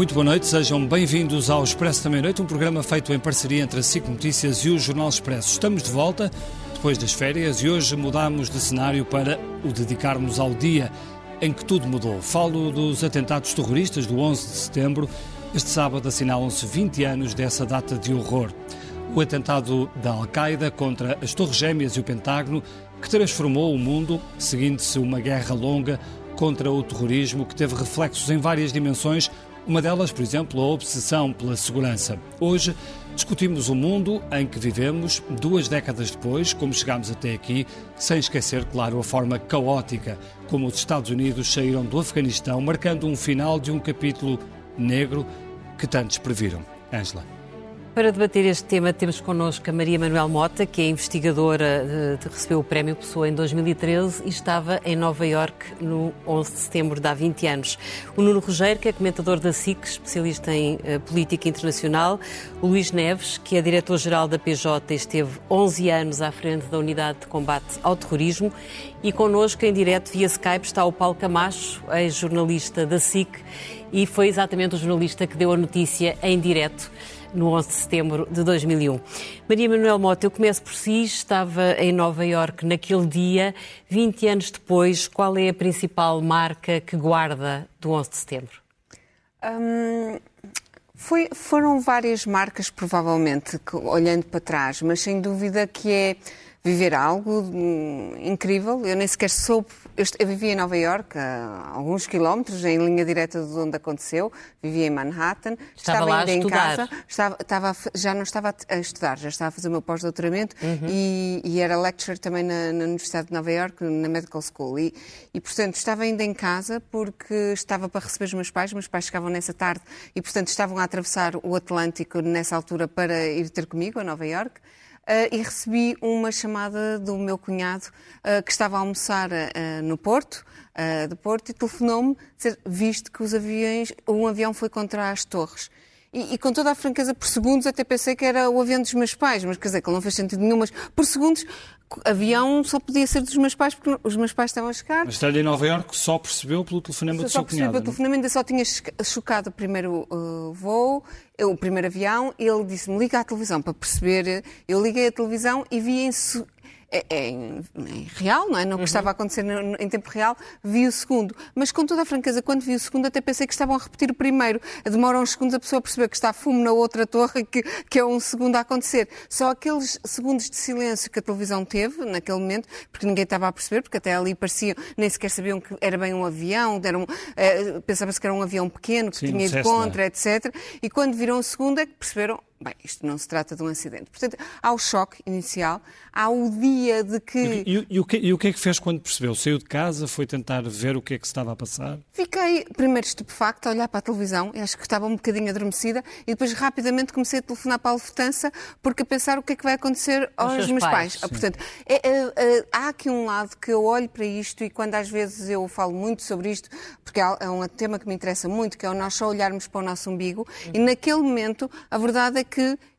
Muito boa noite, sejam bem-vindos ao Expresso da Meia-Noite, um programa feito em parceria entre a SIC Notícias e o Jornal Expresso. Estamos de volta depois das férias e hoje mudamos de cenário para o dedicarmos ao dia em que tudo mudou. Falo dos atentados terroristas do 11 de setembro. Este sábado assinalam-se 20 anos dessa data de horror. O atentado da Al-Qaeda contra as Torres Gêmeas e o Pentágono, que transformou o mundo, seguindo-se uma guerra longa contra o terrorismo que teve reflexos em várias dimensões, uma delas, por exemplo, a obsessão pela segurança. Hoje discutimos o mundo em que vivemos, duas décadas depois, como chegámos até aqui, sem esquecer, claro, a forma caótica como os Estados Unidos saíram do Afeganistão, marcando um final de um capítulo negro que tantos previram. Ângela. Para debater este tema, temos connosco a Maria Manuel Mota, que é investigadora, de, recebeu o Prémio Pessoa em 2013 e estava em Nova Iorque no 11 de setembro de há 20 anos. O Nuno Rogério, que é comentador da SIC, especialista em uh, política internacional. O Luís Neves, que é diretor-geral da PJ e esteve 11 anos à frente da Unidade de Combate ao Terrorismo. E connosco, em direto via Skype, está o Paulo Camacho, ex-jornalista da SIC, e foi exatamente o jornalista que deu a notícia em direto no 11 de setembro de 2001. Maria Manuel Mota, eu começo por si, estava em Nova Iorque naquele dia, 20 anos depois, qual é a principal marca que guarda do 11 de setembro? Hum, foi, foram várias marcas, provavelmente, que, olhando para trás, mas sem dúvida que é viver algo hum, incrível. Eu nem sequer soube eu, vivia em Nova Iorque, a alguns quilómetros, em linha direta de onde aconteceu. Vivia em Manhattan. Estava, estava ainda em casa. Estava, estava, já não estava a estudar, já estava a fazer o meu pós-doutoramento uhum. e, e, era lecturer também na, na, Universidade de Nova Iorque, na Medical School. E, e, portanto, estava ainda em casa porque estava para receber os meus pais. Meus pais chegavam nessa tarde e, portanto, estavam a atravessar o Atlântico nessa altura para ir ter comigo a Nova Iorque. Uh, e recebi uma chamada do meu cunhado uh, que estava a almoçar uh, no Porto, de Porto, e telefonou-me, visto que os aviões, um avião foi contra as torres. E, e, com toda a franqueza, por segundos até pensei que era o avião dos meus pais, mas quer dizer, que não fez sentido nenhum, mas por segundos avião só podia ser dos meus pais, porque os meus pais estavam a chegar. Mas estando em Nova Iorque só percebeu pelo telefonema do seu cunhado? Só percebeu pelo telefonema, ainda só tinha chocado o primeiro uh, voo, o primeiro avião, ele disse-me, liga à televisão para perceber. Eu liguei a televisão e vi em, é, é em, em, real, não é? No que uhum. estava a acontecer em tempo real, vi o segundo. Mas com toda a franqueza, quando vi o segundo, até pensei que estavam a repetir o primeiro. Demora uns segundos a pessoa a perceber que está fumo na outra torre, que, que é um segundo a acontecer. Só aqueles segundos de silêncio que a televisão teve naquele momento, porque ninguém estava a perceber, porque até ali pareciam, nem sequer sabiam que era bem um avião, um, eh, pensava-se que era um avião pequeno, que Sim, tinha ido contra, etc. E quando viram o segundo é que perceberam, Bem, isto não se trata de um acidente. Portanto, há o choque inicial, há o dia de que. E, e, e, o que e, o que é que fez quando percebeu? Saiu de casa, foi tentar ver o que é que se estava a passar? Fiquei primeiro estupefacta a olhar para a televisão, acho que estava um bocadinho adormecida, e depois rapidamente comecei a telefonar para a Lufthansa porque a pensar o que é que vai acontecer aos meus pais. pais. Portanto, é, é, é, há aqui um lado que eu olho para isto e quando às vezes eu falo muito sobre isto, porque é um tema que me interessa muito, que é o nós só olharmos para o nosso umbigo, uhum. e naquele momento a verdade é que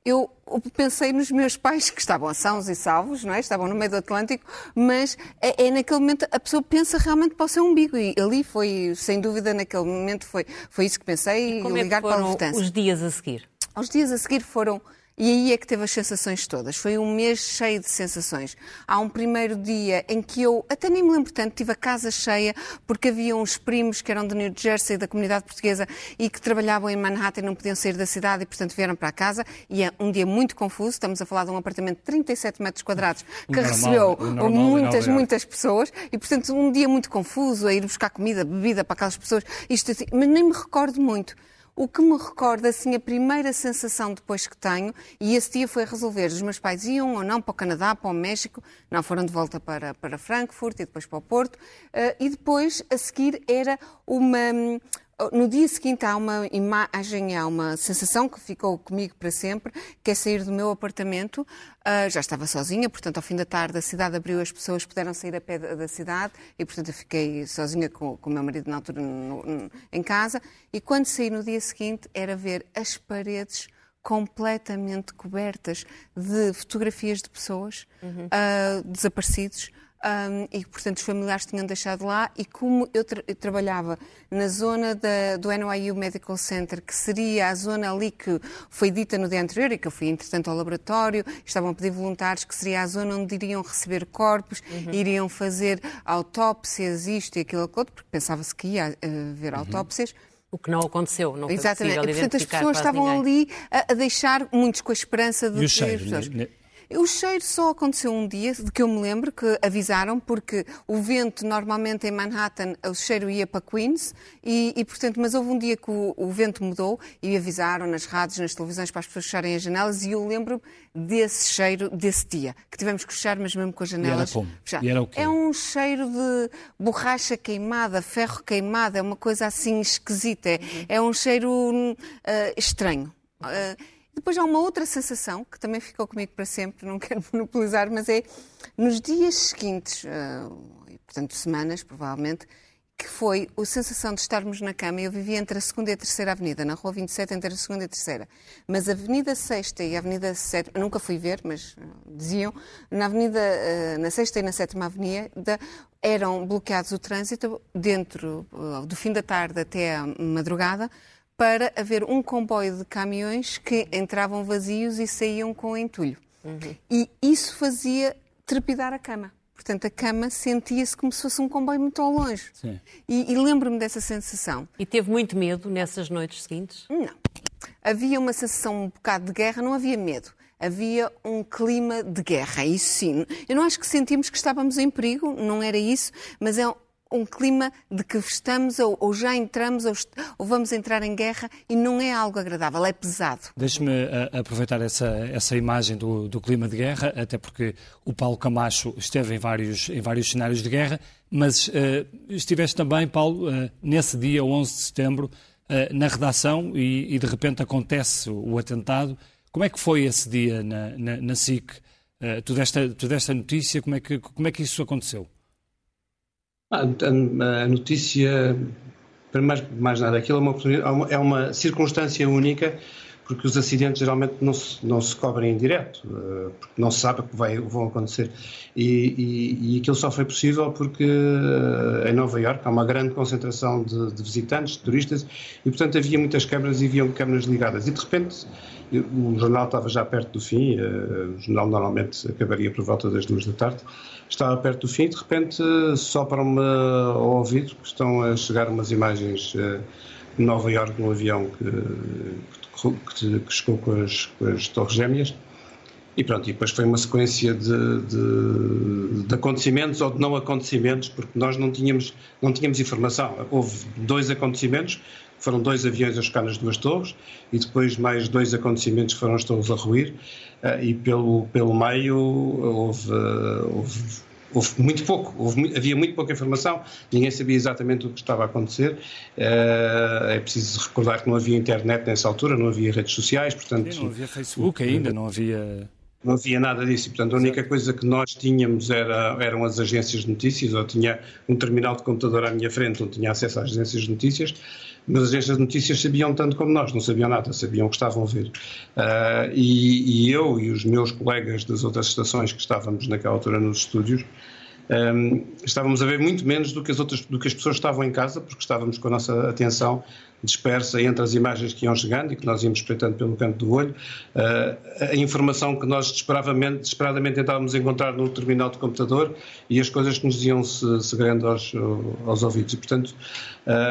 eu pensei nos meus pais que estavam sãos e salvos, não é? estavam no meio do Atlântico, mas é, é, naquele momento a pessoa pensa realmente para o seu umbigo e ali foi, sem dúvida, naquele momento foi, foi isso que pensei e, como ligar é que foram para a os dias a seguir? Os dias a seguir foram e aí é que teve as sensações todas. Foi um mês cheio de sensações. Há um primeiro dia em que eu, até nem me lembro tanto, tive a casa cheia porque havia uns primos que eram de New Jersey, da comunidade portuguesa, e que trabalhavam em Manhattan e não podiam sair da cidade e, portanto, vieram para a casa. E é um dia muito confuso. Estamos a falar de um apartamento de 37 metros quadrados que normal, recebeu muitas, muitas pessoas. E, portanto, um dia muito confuso, a ir buscar comida, bebida para aquelas pessoas. Isto assim, mas nem me recordo muito. O que me recorda, assim, a primeira sensação depois que tenho, e esse dia foi resolver, os meus pais iam ou não para o Canadá, para o México, não foram de volta para, para Frankfurt e depois para o Porto, uh, e depois, a seguir, era uma no dia seguinte há uma imagem, há uma sensação que ficou comigo para sempre, que é sair do meu apartamento. Uh, já estava sozinha, portanto, ao fim da tarde a cidade abriu, as pessoas puderam sair a pé da cidade e, portanto, eu fiquei sozinha com, o meu marido na altura no, no, em casa. E quando saí no dia seguinte era ver as paredes completamente cobertas de fotografias de pessoas uhum. uh, desaparecidos um, e, portanto, os familiares tinham deixado lá. E como eu, tra eu trabalhava na zona da, do NYU Medical Center, que seria a zona ali que foi dita no dia anterior e que eu fui, entretanto, ao laboratório, estavam a pedir voluntários, que seria a zona onde iriam receber corpos, uhum. iriam fazer autópsias, isto e aquilo, outro, porque pensava-se que ia haver uhum. autópsias. O que não aconteceu, não Exatamente. foi Exatamente. Portanto, as pessoas estavam ninguém. ali a, a, deixar muitos com a esperança de e o cheiro, o cheiro só aconteceu um dia, de que eu me lembro, que avisaram, porque o vento normalmente em Manhattan, o cheiro ia para Queens, e, e portanto, mas houve um dia que o, o, vento mudou e avisaram nas rádios, nas televisões para as pessoas fecharem as janelas, e eu lembro desse cheiro desse dia, que tivemos que fechar, mas mesmo com as janelas. E era como? E era o quê? É um cheiro de borracha queimada, ferro queimado, é uma coisa assim esquisita, é, é um cheiro uh, estranho. Uh, depois há uma outra sensação que também ficou comigo para sempre, não quero monopolizar, mas é nos dias seguintes, uh, portanto semanas provavelmente, que foi a sensação de estarmos na cama. Eu vivia entre a segunda e a terceira avenida, na rua 27, entre a segunda e a terceira. Mas a Avenida Sexta e a Avenida Sétima, nunca fui ver, mas uh, diziam, na Avenida, uh, na Sexta e na Sétima Avenida, eram bloqueados o trânsito dentro do fim da tarde até a madrugada, para haver um comboio de caminhões que entravam vazios e saíam com entulho. Uhum. E isso fazia trepidar a cama. Portanto, a cama sentia-se como se fosse um comboio muito ao longe. Sim. E, e lembro-me dessa sensação. E teve muito medo nessas noites seguintes? Não. Havia uma sensação um bocado de guerra, não havia medo. Havia um clima de guerra, isso sim. Eu não acho que sentimos que estávamos em perigo, não era isso, mas é um clima de que estamos ou, ou já entramos ou, ou, vamos entrar em guerra e não é algo agradável, é pesado. Deixe-me eh, aproveitar essa, essa imagem do, do, clima de guerra, até porque o Paulo Camacho esteve em vários, em vários cenários de guerra, mas uh, estiveste também, Paulo, uh, nesse dia, 11 de setembro, uh, na redação e, e, de repente acontece o, atentado. Como é que foi esse dia na, na, na SIC? tu, deste, tu a notícia, como é, que, como é que isso aconteceu? Ah, a, notícia, para mais, mais nada, aquilo é uma, é uma circunstância única, porque os acidentes geralmente não se, não se cobrem em direto, eh, porque não se sabe que vai, vão acontecer. E, e, e aquilo só foi possível porque eh, em Nova Iorque há uma grande concentração de, de visitantes, de turistas, e portanto havia muitas câmaras e haviam câmaras ligadas. E de repente o jornal estava já perto do fim, eh, o jornal normalmente acabaria por volta das duas da tarde, estava perto do fim e de repente sopra-me ao ouvido que estão a chegar umas imagens eh, de Nova Iorque, um avião que, que, que chegou com as, com as torres gêmeas. E pronto, e depois foi uma sequência de, de, de, acontecimentos ou de não acontecimentos, porque nós não tínhamos, não tínhamos informação. Houve dois acontecimentos foram dois aviões a chocar nas duas torres e depois mais dois acontecimentos que foram as torres a ruir uh, e pelo, pelo meio houve, houve, houve, muito pouco, houve, havia muito pouca informação, ninguém sabia exatamente o que estava a acontecer. Uh, é preciso recordar que não havia internet nessa altura, não havia redes sociais, portanto... Sim, não havia Facebook ainda, não havia... Não havia nada disso, portanto a única coisa que nós tínhamos era, eram as agências de notícias, eu tinha um terminal de computador à minha frente onde tinha acesso às agências de notícias, mas as agências de notícias sabiam tanto como nós, não sabiam nada, sabiam o que estavam a ver. Uh, e, e, eu e os meus colegas das outras estações que estávamos naquela altura nos estúdios, um, estávamos a ver muito menos do que, as outras, do que as pessoas estavam em casa, porque estávamos com a nossa atenção dispersa entre as imagens que iam chegando e que nós íamos espreitando pelo canto do olho, uh, a informação que nós desesperadamente, desesperadamente tentávamos encontrar no terminal de computador e as coisas que nos iam se, segurando aos, aos ouvidos. E, portanto,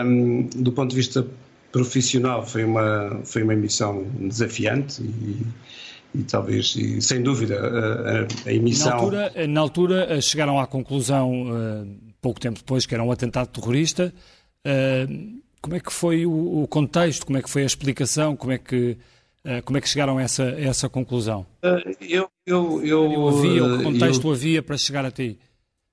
um, do ponto de vista profissional, foi uma, foi uma emissão desafiante e, e talvez, e, sem dúvida, a, a, emissão. Na altura, na altura, chegaram à conclusão, uh, pouco tempo depois, que era um atentado terrorista. Uh, como é que foi o, contexto? Como é que foi a explicação? Como é que, como é que chegaram a essa, a essa conclusão? Eu, eu, eu, havia, o que contexto eu, havia para chegar a ti?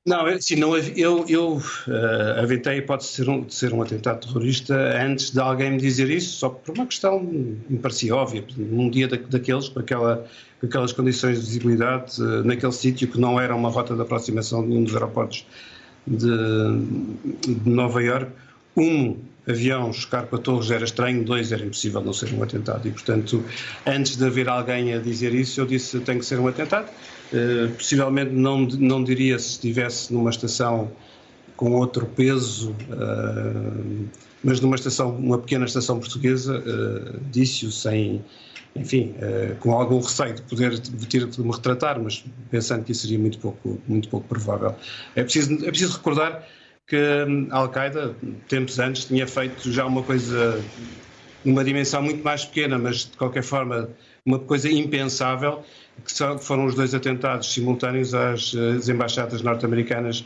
Não, sim, não, eu, eu uh, aventei a hipótese de ser, um, de ser um atentado terrorista antes de alguém me dizer isso, só por uma questão me parecia óbvia. Num dia da, daqueles, com, aquela, com aquelas condições de visibilidade, uh, naquele sítio que não era uma rota de aproximação de nenhum dos aeroportos de, de Nova Iorque, um avião chocar com a Torres era estranho, dois era impossível não ser um atentado. E, portanto, antes de haver alguém a dizer isso, eu disse tem que ser um atentado. Uh, possivelmente não, não diria se estivesse numa estação com outro peso, uh, mas numa estação, uma pequena estação portuguesa, uh, disse-o sem, enfim, com algum receio de poder ter de me retratar, mas pensando que isso seria muito pouco, muito pouco provável. É preciso, é preciso recordar que hum, a Al-Qaeda, tempos antes, tinha feito já uma coisa, uma dimensão muito mais pequena, mas de qualquer forma uma coisa impensável, que foram os dois atentados simultâneos às, às embaixadas norte-americanas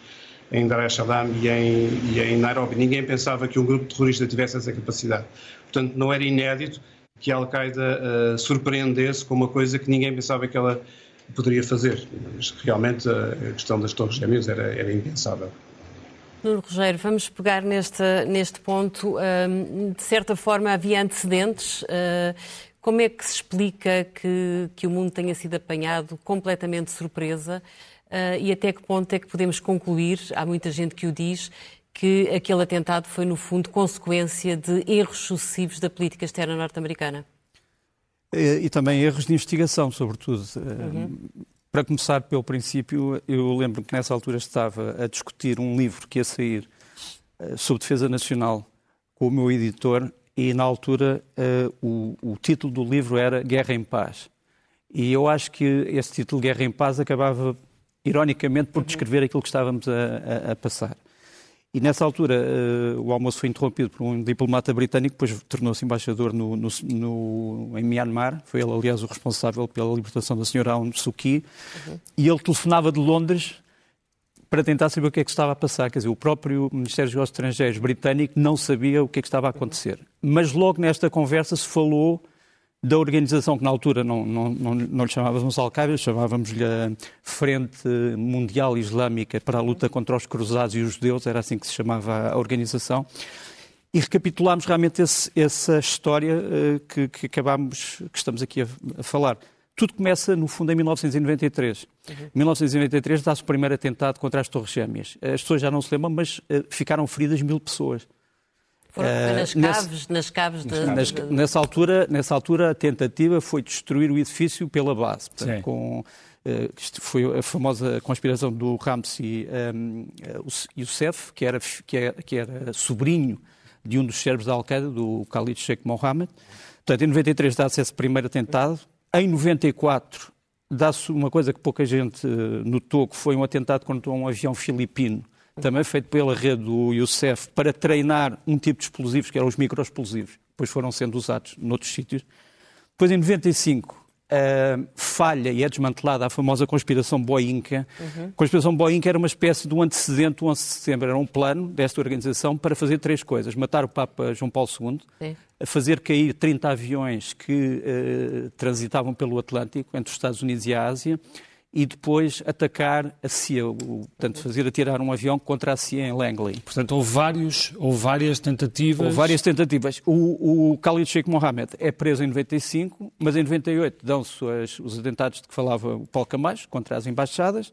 em Dar es Salaam e em, e em Nairobi. Ninguém pensava que um grupo terrorista tivesse essa capacidade. Portanto, não era inédito que a Al-Qaeda uh, surpreendesse com uma coisa que ninguém pensava que ela poderia fazer. Mas realmente a questão das Torres Gêmeas era, era impensável. Nuno Rogério, vamos pegar neste, neste ponto. de certa forma, havia antecedentes. Uh, como é que se explica que, que o mundo tenha sido apanhado completamente de surpresa? Uh, e até que ponto é que podemos concluir, há muita gente que o diz, que aquele atentado foi, no fundo, consequência de erros sucessivos da política externa norte-americana? E, e, também erros de investigação, sobretudo. Uhum. Para começar pelo princípio, eu lembro que nessa altura estava a discutir um livro que ia sair uh, sobre defesa nacional com o meu editor e na altura uh, o, o, título do livro era Guerra em Paz. E eu acho que esse título, Guerra em Paz, acabava ironicamente por descrever aquilo que estávamos a, a, a passar. E nessa altura uh, o almoço foi interrompido por um diplomata britânico, depois tornou-se embaixador no, no, no, em Myanmar. Foi ele, aliás, o responsável pela libertação da senhora Aung Suu Kyi. Uhum. E ele telefonava de Londres para tentar saber o que é que estava a passar. Quer dizer, o próprio Ministério dos Negócios Estrangeiros britânico não sabia o que é que estava a acontecer. Mas logo nesta conversa se falou da organização que na altura não, não, não, não lhe chamávamos Al-Qaeda, chamávamos-lhe a Frente Mundial Islâmica para a luta contra os cruzados e os judeus, era assim que se chamava a organização. E recapitulámos realmente esse, essa história uh, que, que acabámos, que estamos aqui a, a, falar. Tudo começa, no fundo, em 1993. Uhum. Em 1993 dá-se o primeiro atentado contra as Torres Gêmeas. As pessoas já não se lembram, mas uh, ficaram feridas mil pessoas. Foram uh, nas caves, nas caves de... nas, nessa altura, nessa altura a tentativa foi destruir o edifício pela base, portanto, com uh, foi a famosa conspiração do Ramsey um, Youssef, que era, que, era, que era sobrinho de um dos cérebros da Al-Qaeda, do Khalid Sheikh Mohammed. Portanto, em 93 dá-se esse primeiro atentado. Em 94 dá-se uma coisa que pouca gente notou, que foi um atentado contra um avião filipino também feito pela rede do Youssef, para treinar um tipo de explosivos, que eram os microexplosivos. Depois foram sendo usados noutros sítios. Depois, em 95, uh, falha e é desmantelada a famosa conspiração Boinca. Uhum. A conspiração Boinca era uma espécie de um antecedente do 11 de setembro. Era um plano desta organização para fazer três coisas. Matar o Papa João Paulo II, Sim. fazer cair 30 aviões que uh, transitavam pelo Atlântico, entre os Estados Unidos e a Ásia, e depois atacar a CIA, portanto, fazer atirar um avião contra a CIA em Langley. Portanto, houve, vários, houve várias tentativas. Houve várias tentativas. O, o Khalid Sheikh Mohammed é preso em 95, mas em 98 dão-se os atentados de que falava o Paulo Camacho contra as embaixadas.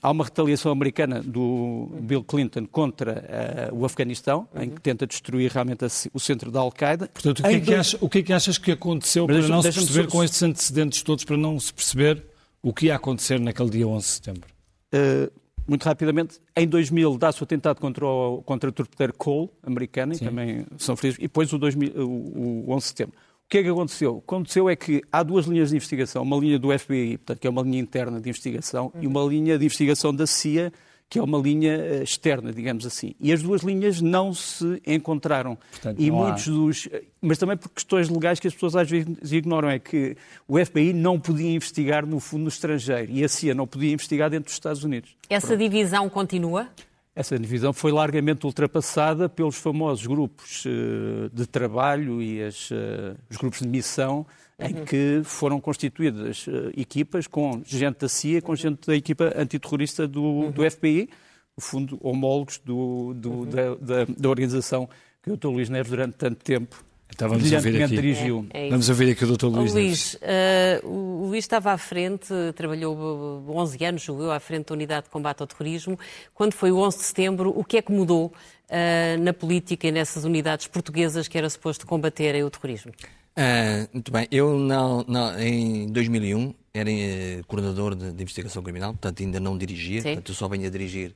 Há uma retaliação americana do Bill Clinton contra uh, o Afeganistão, uhum. em que tenta destruir realmente a, o centro da Al-Qaeda. Portanto, o que, é que, dois... o que, é que achas que aconteceu mas para não se perceber com estes antecedentes todos, para não se perceber o que ia acontecer naquele dia 11 de setembro? Uh, muito rapidamente, em 2000 dá-se o atentado contra o, contra o torpedeiro Cole, americano, Sim. e também são feridos, e depois o, 2000, o, o 11 de setembro. O que é que aconteceu? O que aconteceu é que há duas linhas de investigação, uma linha do FBI, portanto, que é uma linha interna de investigação, uhum. e uma linha de investigação da CIA, que é uma linha eh, externa, digamos assim. E as duas linhas não se encontraram. Portanto, e muitos há... dos. Mas também por questões legais que as pessoas às vezes ignoram, é que o FBI não podia investigar no fundo no estrangeiro e a CIA não podia investigar dentro dos Estados Unidos. Essa Pronto. divisão continua? Essa divisão foi largamente ultrapassada pelos famosos grupos uh, de trabalho e as, uh, os grupos de missão em uhum. que foram constituídas uh, equipas com gente da CIA, com gente da equipa antiterrorista do, uhum. do FBI, no fundo, homólogos do, do, uhum. da, da, da, organização que o Dr. Luís Neves, durante tanto tempo, então vamos ouvir aqui. dirigiu. É, é Vamos ouvir aqui o Dr. Luís. Luís, uh, o Luís estava à frente, trabalhou 11 anos, julgou à frente da Unidade de Combate ao Terrorismo. Quando foi o 11 de setembro, o que é que mudou uh, na política e nessas unidades portuguesas que era suposto combaterem o terrorismo? Uh, muito bem. Eu, não, não, em 2001, era uh, coordenador de, de, investigação criminal, portanto ainda não dirigia, Sim. portanto eu só venho a dirigir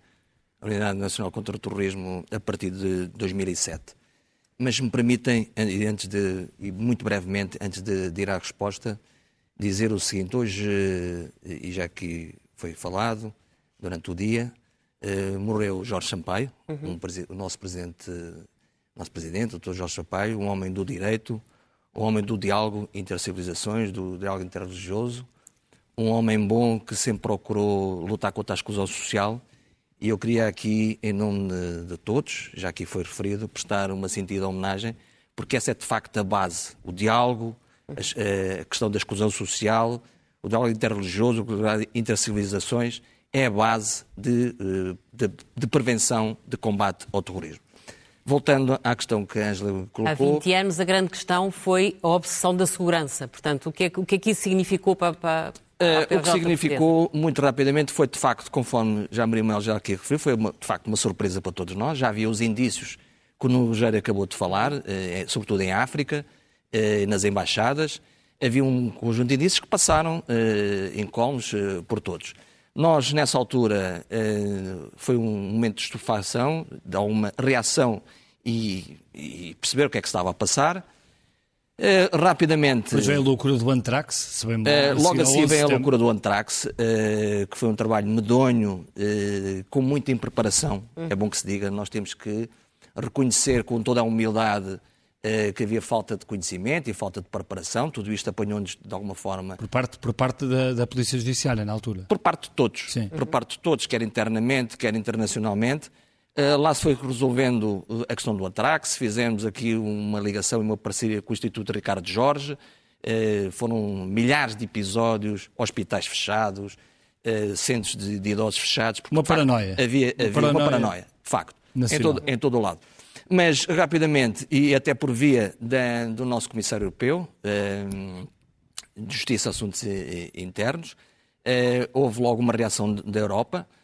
a Unidade Nacional contra o Terrorismo a partir de 2007. Mas me permitem, antes de, e muito brevemente, antes de, de ir à resposta, dizer o seguinte: hoje, e já que foi falado durante o dia, uh, morreu Jorge Sampaio, uhum. um, o nosso presidente, nosso presidente, o Dr. Jorge Sampaio, um homem do direito, um homem do diálogo intercivilizações, do diálogo interreligioso, um homem bom que sempre procurou lutar contra a exclusão social e eu queria aqui, em nome de, de todos, já aqui foi referido, prestar uma sentida homenagem, porque essa é de facto a base. O diálogo, a, a questão da exclusão social, o diálogo interreligioso, o intercivilizações, é a base de, eh, de, de, prevenção, de combate ao terrorismo. Voltando à questão que a Angela colocou... Há 20 anos a grande questão foi a obsessão da segurança. Portanto, o que é, o que, é que isso significou para, para, Uh, o que significou, muito rapidamente, foi de facto, conforme já Maria Manuel já aqui referiu, foi uma, de facto uma surpresa para todos nós. Já havia os indícios que o Rogério acabou de falar, uh, sobretudo em África, uh, nas embaixadas. Havia um conjunto de indícios que passaram em colmos por todos. Nós, nessa altura, foi um momento de estufação, de alguma reação e, e perceber o que é que estava a passar. Uh, rapidamente. Depois vem a loucura do Antrax, se bem uh, Logo assim vem a loucura do Antrax, uh, que foi um trabalho medonho, com muita impreparação, hum. é bom que se diga. Nós temos que reconhecer com toda a humildade que havia falta de conhecimento e falta de preparação. Tudo isto apanhou-nos de alguma forma. Por parte, por parte da, da Polícia Judiciária, na altura? Por parte de todos. Sim. Por parte de todos, quer internamente, quer internacionalmente. Eh, lá se foi resolvendo eh, a questão do Atrax, fizemos aqui uma ligação e uma parceria com o Instituto Ricardo Jorge, uh, foram milhares de episódios, hospitais fechados, centros de, de, idosos fechados. Porque, uma paranoia. Facto, havia, havia uma, paranoia. uma paranoia, de facto, em todo, em todo o lado. Mas, rapidamente, e até por via da, do nosso Comissário Europeu, de Justiça e Assuntos Internos, houve logo uma reação da Europa, eh,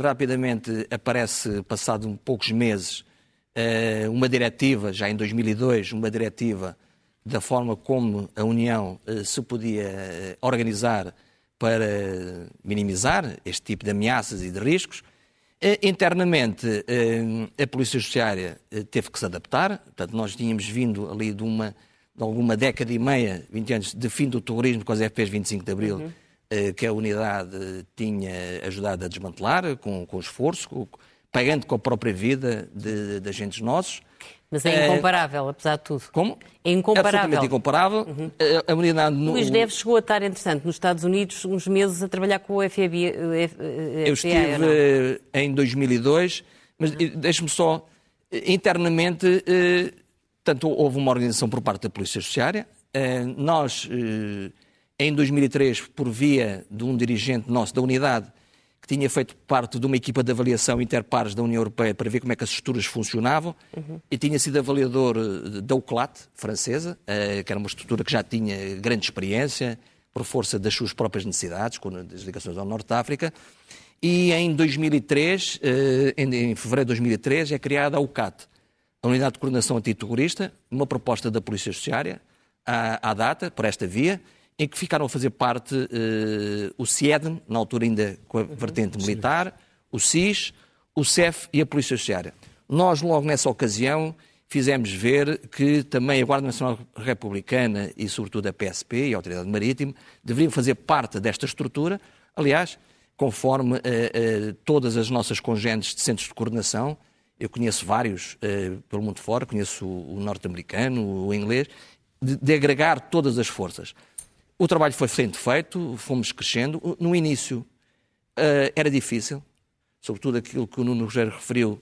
rapidamente aparece, passado poucos meses, uh, uma diretiva, já em 2002, uma diretiva da forma como a União uh, se podia organizar para minimizar este tipo de ameaças e de riscos. Internamente, a Polícia Judiciária teve que se adaptar, portanto, nós tínhamos vindo ali de, uma, de alguma década e meia, 20 anos, de fim do terrorismo com as FPs 25 de Abril, uhum. eh, que a unidade tinha ajudado a desmantelar, com, com esforço, com, pagando com a própria vida de, de agentes nossos. Mas é incomparável, uh, apesar de tudo. Como? É incomparável. Absolutamente incomparável. Uhum. Eh, a, unidade... No... Luís Neves chegou a estar, entretanto, nos Estados Unidos uns meses a trabalhar com o FAB. Eu estive em 2002, mas uhum. deixe-me só, internamente, tanto houve uma organização por parte da Polícia Judiciária, nós em 2003, por via de um dirigente nosso da unidade, que tinha feito parte de uma equipa de avaliação interpares da União Europeia para ver como é que as estruturas funcionavam, uhum. e tinha sido avaliador eh, da UCLAT, francesa, eh, que era uma estrutura que já tinha grande experiência, por força das suas próprias necessidades, com as ligações ao Norte de África, e em 2003, eh, em fevereiro de 2003, é criada a UCAT, a Unidade de Coordenação Antiterrorista, uma proposta da Polícia Judiciária, à, à data, por esta via, em que ficaram a fazer parte uh, o CIEDN, na altura ainda com a uhum. vertente militar, o SIS, o CEF e a Polícia Judiciária. Nós, logo nessa ocasião, fizemos ver que também a Guarda Nacional Republicana e, sobretudo, a PSP e a Autoridade Marítima deveriam fazer parte desta estrutura, aliás, conforme uh, uh, todas as nossas congêneres de centros de coordenação, eu conheço vários uh, pelo mundo fora, conheço o, o norte-americano, o inglês, de, de agregar todas as forças. O trabalho foi sendo feito, fomos crescendo. No início uh, era difícil, sobretudo aquilo que o Nuno Rogério referiu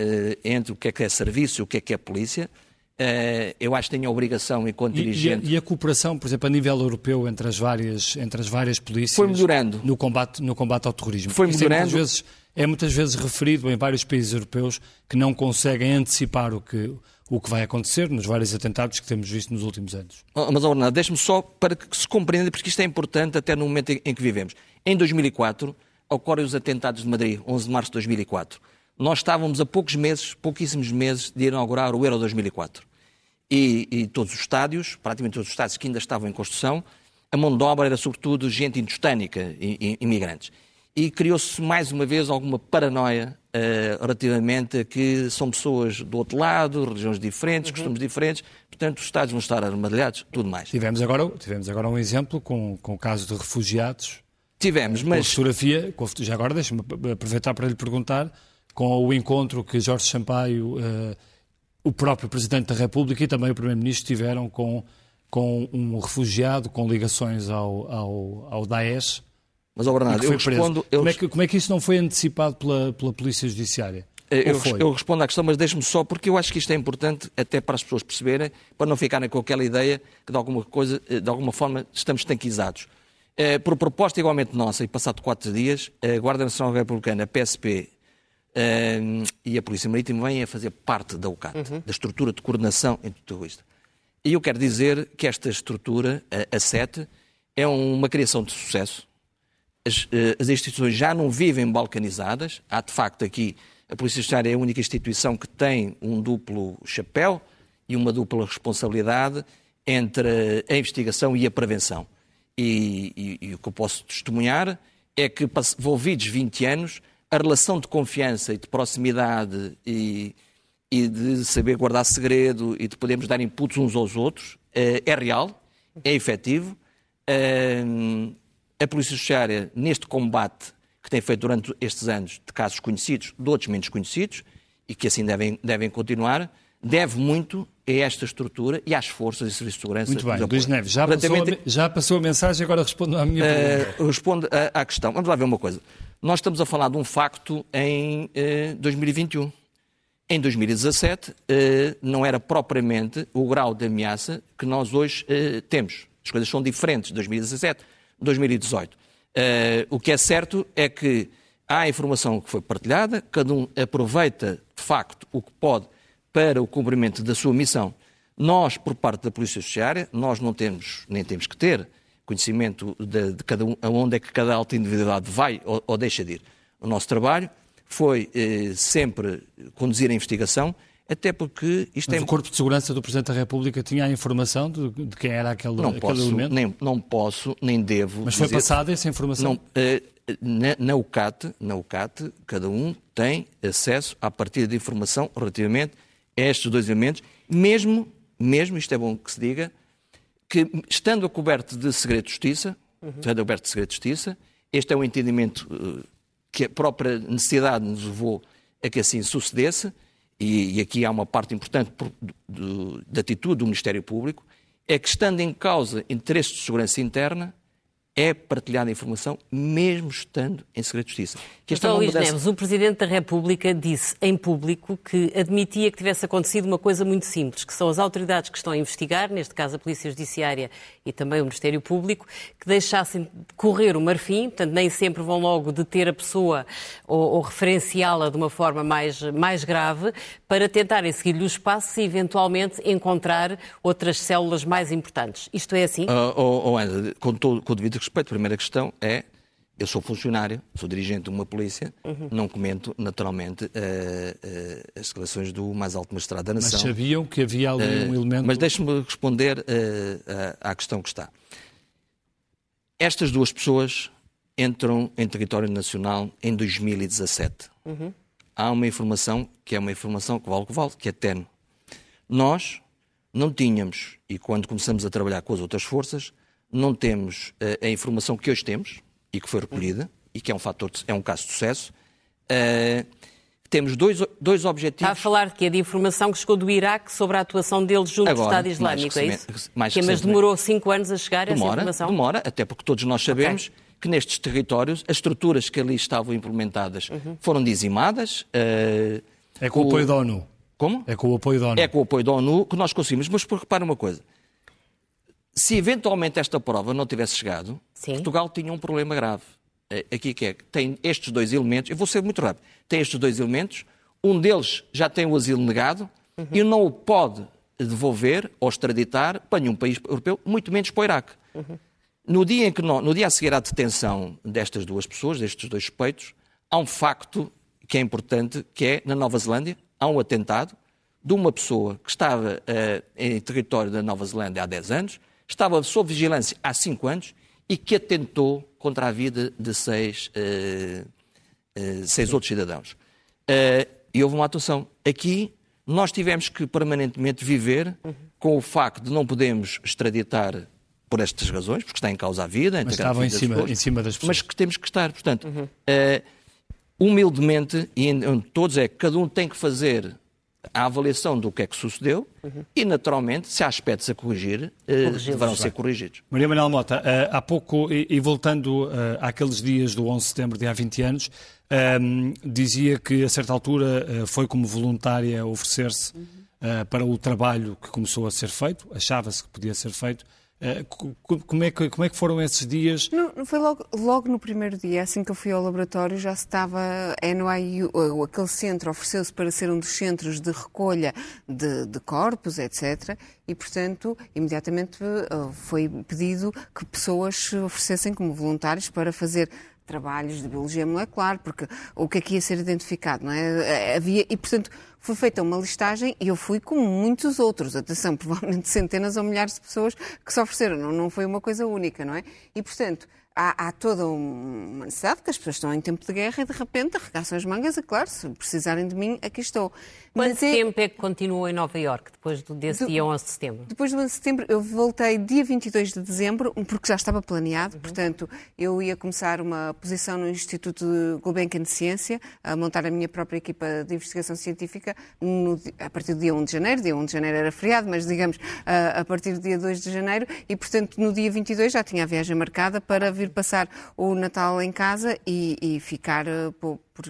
uh, entre o que é que é serviço e o que é que é polícia. Uh, eu acho que tenho a obrigação, enquanto e, dirigente. E a, e a, cooperação, por exemplo, a nível europeu, entre as várias, entre as várias polícias. Foi melhorando. No combate, no combate ao terrorismo. Foi melhorando. É muitas, vezes, é muitas vezes referido em vários países europeus que não conseguem antecipar o que, o que vai acontecer nos vários atentados que temos visto nos últimos anos. Oh, mas, Ornado, deixe-me só para que se compreenda, porque isto é importante até no momento em, em que vivemos. Em 2004, ocorrem os atentados de Madrid, 11 de março de 2004. Nós estávamos a poucos meses, pouquíssimos meses, de inaugurar o Euro 2004 e, e todos os estádios, praticamente todos os estádios que ainda estavam em construção, a mão de obra era sobretudo gente indostânica, imigrantes. E criou-se mais uma vez alguma paranoia uh, relativamente a que são pessoas do outro lado, religiões diferentes, uhum. costumes diferentes, portanto os estádios vão estar armadilhados, tudo mais. Tivemos agora, tivemos agora um exemplo com, com o caso de refugiados. Tivemos, mas... Com a fotografia, com, já agora deixa-me aproveitar para lhe perguntar, com o encontro que Jorge Sampaio... Uh, o próprio Presidente da República e também o Primeiro-Ministro estiveram com, com um refugiado com ligações ao, ao, ao Daesh. Mas, oh, Bernardo, eu respondo... Eu... Como, é que, como é que isso não foi antecipado pela, pela Polícia Judiciária? Eh, eu, eu, respondo à questão, mas deixe-me só, porque eu acho que isto é importante até para as pessoas perceberem, para não ficarem com aquela ideia que de alguma coisa, eh, de alguma forma, estamos tanquizados. Eh, por proposta igualmente nossa, e passado quatro dias, a Guarda Nacional Republicana, a PSP e a Polícia Marítima vêm a fazer parte da UCAT, uhum. da estrutura de coordenação entre tudo isto. E eu quero dizer que esta estrutura, a, a SET, é uma criação de sucesso. As, eh, as, instituições já não vivem balcanizadas. Há, de facto, aqui, a Polícia Judiciária é a única instituição que tem um duplo chapéu e uma dupla responsabilidade entre a investigação e a prevenção. E, e, e o que eu posso testemunhar é que, envolvidos 20 anos, a relação de confiança e de proximidade e, e de saber guardar segredo e de podermos dar inputs uns aos outros é, é real, é efetivo. A Polícia Judiciária, neste combate que tem feito durante estes anos de casos conhecidos, de outros menos conhecidos, e que assim devem, devem continuar, deve muito a esta estrutura e às forças e serviços de segurança. Muito bem, Luís Neves, já, passou a, já passou a mensagem, agora respondo à minha pergunta. Uh, respondo à questão. Vamos lá ver uma coisa. Nós estamos a falar de um facto em eh, 2021. Em 2017, eh, não era propriamente o grau de ameaça que nós hoje eh, temos. As coisas são diferentes de 2017, 2018. Eh, o que é certo é que há informação que foi partilhada, cada um aproveita de facto o que pode para o cumprimento da sua missão. Nós, por parte da Polícia Judiciária, nós não temos, nem temos que ter, conhecimento de, de cada um, aonde é que cada alta individualidade vai ou, ou deixa de ir. O nosso trabalho foi eh, sempre conduzir a investigação, até porque isto Mas é... o Corpo de Segurança do Presidente da República tinha a informação de, de quem era aquele, não aquele posso, elemento? Nem, não posso, nem devo Mas foi dizer, passada essa informação? Não, eh, na, na, UCAT, na UCAT, cada um tem acesso à partida de informação relativamente a estes dois elementos, mesmo, mesmo, isto é bom que se diga, que, estando a coberto de segredo de justiça, uhum. estando a coberto de segredo de justiça, este é um entendimento uh, que a própria necessidade nos levou a que assim sucedesse, e, e aqui há uma parte importante da atitude do Ministério Público, é que estando em causa interesses de segurança interna, é partilhada a informação, mesmo estando em segredo de justiça. Que esta é Luís mudança... Neves, o Presidente da República disse em público que admitia que tivesse acontecido uma coisa muito simples, que são as autoridades que estão a investigar, neste caso a Polícia Judiciária e também o Ministério Público, que deixassem correr o marfim, portanto nem sempre vão logo deter a pessoa ou, ou referenciá-la de uma forma mais, mais grave, para tentarem seguir-lhe os passos e eventualmente encontrar outras células mais importantes. Isto é assim? Uh, oh, oh, Ana, com, todo, com o devido respeito, a primeira questão é eu sou funcionário, sou dirigente de uma polícia, uhum. não comento, naturalmente, uh, uh, as declarações do mais alto magistrado da nação. Mas sabiam que havia ali um uh, elemento... Mas deixe-me responder à questão que está. Estas duas pessoas entram em território nacional em 2017. Uhum. Há uma informação que é uma informação que vale o que vale, que é tenue. Nós não tínhamos, e quando começamos a trabalhar com as outras forças, não temos uh, a informação que hoje temos e que foi recolhida, e que é um fator, de, é um caso de sucesso. Uh, temos dois, dois objetivos. Está a falar de que é de informação que chegou do Iraque sobre a atuação deles junto Agora, do Estado Islâmico, é isso? Mais que, mas demorou cinco anos a chegar demora, essa informação? Demora, até porque todos nós sabemos okay. que nestes territórios as estruturas que ali estavam implementadas uhum. foram dizimadas. Uh, é com o apoio da ONU? Como? É com o apoio da ONU. É com o apoio da ONU que nós conseguimos. Mas repare uma coisa. Se eventualmente esta prova não tivesse chegado, Sim. Portugal tinha um problema grave. É, aqui que é, tem estes dois elementos, eu vou ser muito rápido, tem estes dois elementos, um deles já tem o asilo negado uhum. e não o pode devolver ou extraditar para nenhum país europeu, muito menos para o Iraque. Uhum. No dia, em que no, no dia a seguir à detenção destas duas pessoas, destes dois suspeitos, há um facto que é importante, que é, na Nova Zelândia, há um atentado de uma pessoa que estava uh, em território da Nova Zelândia há 10 anos, estava sob vigilância há 5 anos e que atentou contra a vida de seis, uh, uh, seis outros cidadãos. e houve uma atuação. Aqui nós tivemos que permanentemente viver uhum. com o facto de não podermos extraditar por estas razões, porque está em causa a vida. Mas estavam em cima, pessoas, em cima das pessoas. Mas que temos que estar. Portanto, uhum. uh, humildemente, e onde todos é que cada um tem que fazer a avaliação do que é que sucedeu uhum. e, naturalmente, se há aspectos a corrigir, uh, deverão ser corrigidos. Maria Manuel Mota, uh, há pouco, e, e voltando uh, àqueles dias do 11 de setembro de há 20 anos, um, dizia que a certa altura uh, foi como voluntária oferecer-se uh, para o trabalho que começou a ser feito, achava-se que podia ser feito. Uh, como, é que, como é que foram esses dias? Não, não foi logo, logo, no primeiro dia, assim que eu fui ao laboratório, já estava a NYU, aquele centro ofereceu-se para ser um dos centros de recolha de, de corpos, etc. E, portanto, imediatamente foi pedido que pessoas se oferecessem como voluntários para fazer trabalhos de biologia molecular, porque o que aqui é ia ser identificado, não é? Havia, e, portanto, foi feita uma listagem e eu fui com muitos outros, atenção, provavelmente centenas ou milhares de pessoas que se ofereceram, não, não foi uma coisa única, não é? E, portanto, há, há, toda uma necessidade, que as pessoas estão em tempo de guerra e de repente arregaçam as mangas e, claro, se precisarem de mim, aqui estou. Quanto Mas é- tempo é... é que continuou em Nova Iorque depois desse do, dia 11 de setembro? Depois do 11 de setembro, eu voltei dia 22 de dezembro, porque já estava planeado, uhum. portanto, eu ia começar uma posição no Instituto Gulbenkian de Ciência, a montar a minha própria equipa de investigação científica no, a partir do dia 1 de janeiro. Dia 1 de janeiro era feriado, mas digamos a, a partir do dia 2 de janeiro, e portanto, no dia 22 já tinha a viagem marcada para vir vir passar o Natal em casa e, e ficar uh, por, por,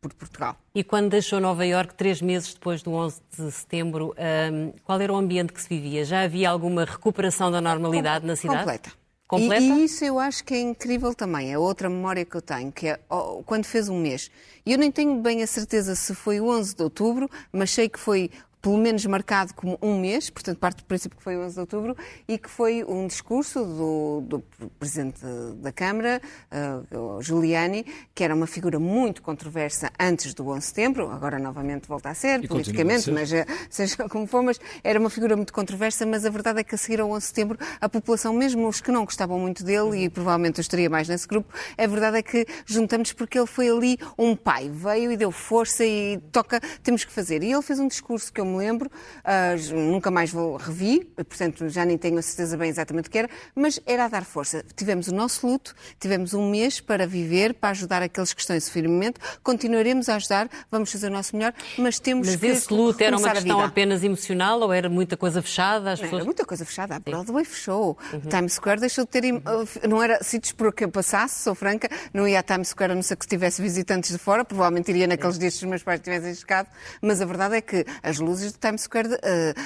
por, Portugal. E quando deixou Nova Iorque, três meses depois do 11 de setembro, um, qual era o ambiente que se vivia? Já havia alguma recuperação da normalidade Com, na cidade? Completa. Completa? E, e, isso eu acho que é incrível também. É outra memória que eu tenho, que é oh, quando fez um mês. E eu nem tenho bem a certeza se foi 11 de outubro, mas sei que foi pelo menos marcado como um mês, portanto, parte do princípio que foi 11 de outubro, e que foi um discurso do, do Presidente da Câmara, uh, Giuliani, que era uma figura muito controversa antes do 11 de setembro, agora novamente volta a ser, e politicamente, a ser. mas uh, seja como for, mas era uma figura muito controversa, mas a verdade é que a seguir ao 11 de setembro, a população, mesmo os que não gostavam muito dele, e provavelmente eu estaria mais nesse grupo, a verdade é que juntamos porque ele foi ali um pai, veio e deu força e toca, temos que fazer. E ele fez um discurso que eu me lembro, uh, nunca mais vou revi, portanto já nem tenho a certeza bem exatamente o que era, mas era a dar força. Tivemos o nosso luto, tivemos um mês para viver, para ajudar aqueles que estão em sofrimento, continuaremos a ajudar, vamos fazer o nosso melhor, mas temos mas que esse luto era uma questão apenas emocional ou era muita coisa fechada? As pessoas... Era muita coisa fechada. A Broadway fechou. Uhum. Times Square deixou de ter... Não era sítios por que eu passasse, sou franca, não ia a Times Square a não ser que tivesse visitantes de fora, provavelmente iria naqueles dias que os meus pais tivessem chegado, mas a verdade é que as luzes luzes do Times Square uh,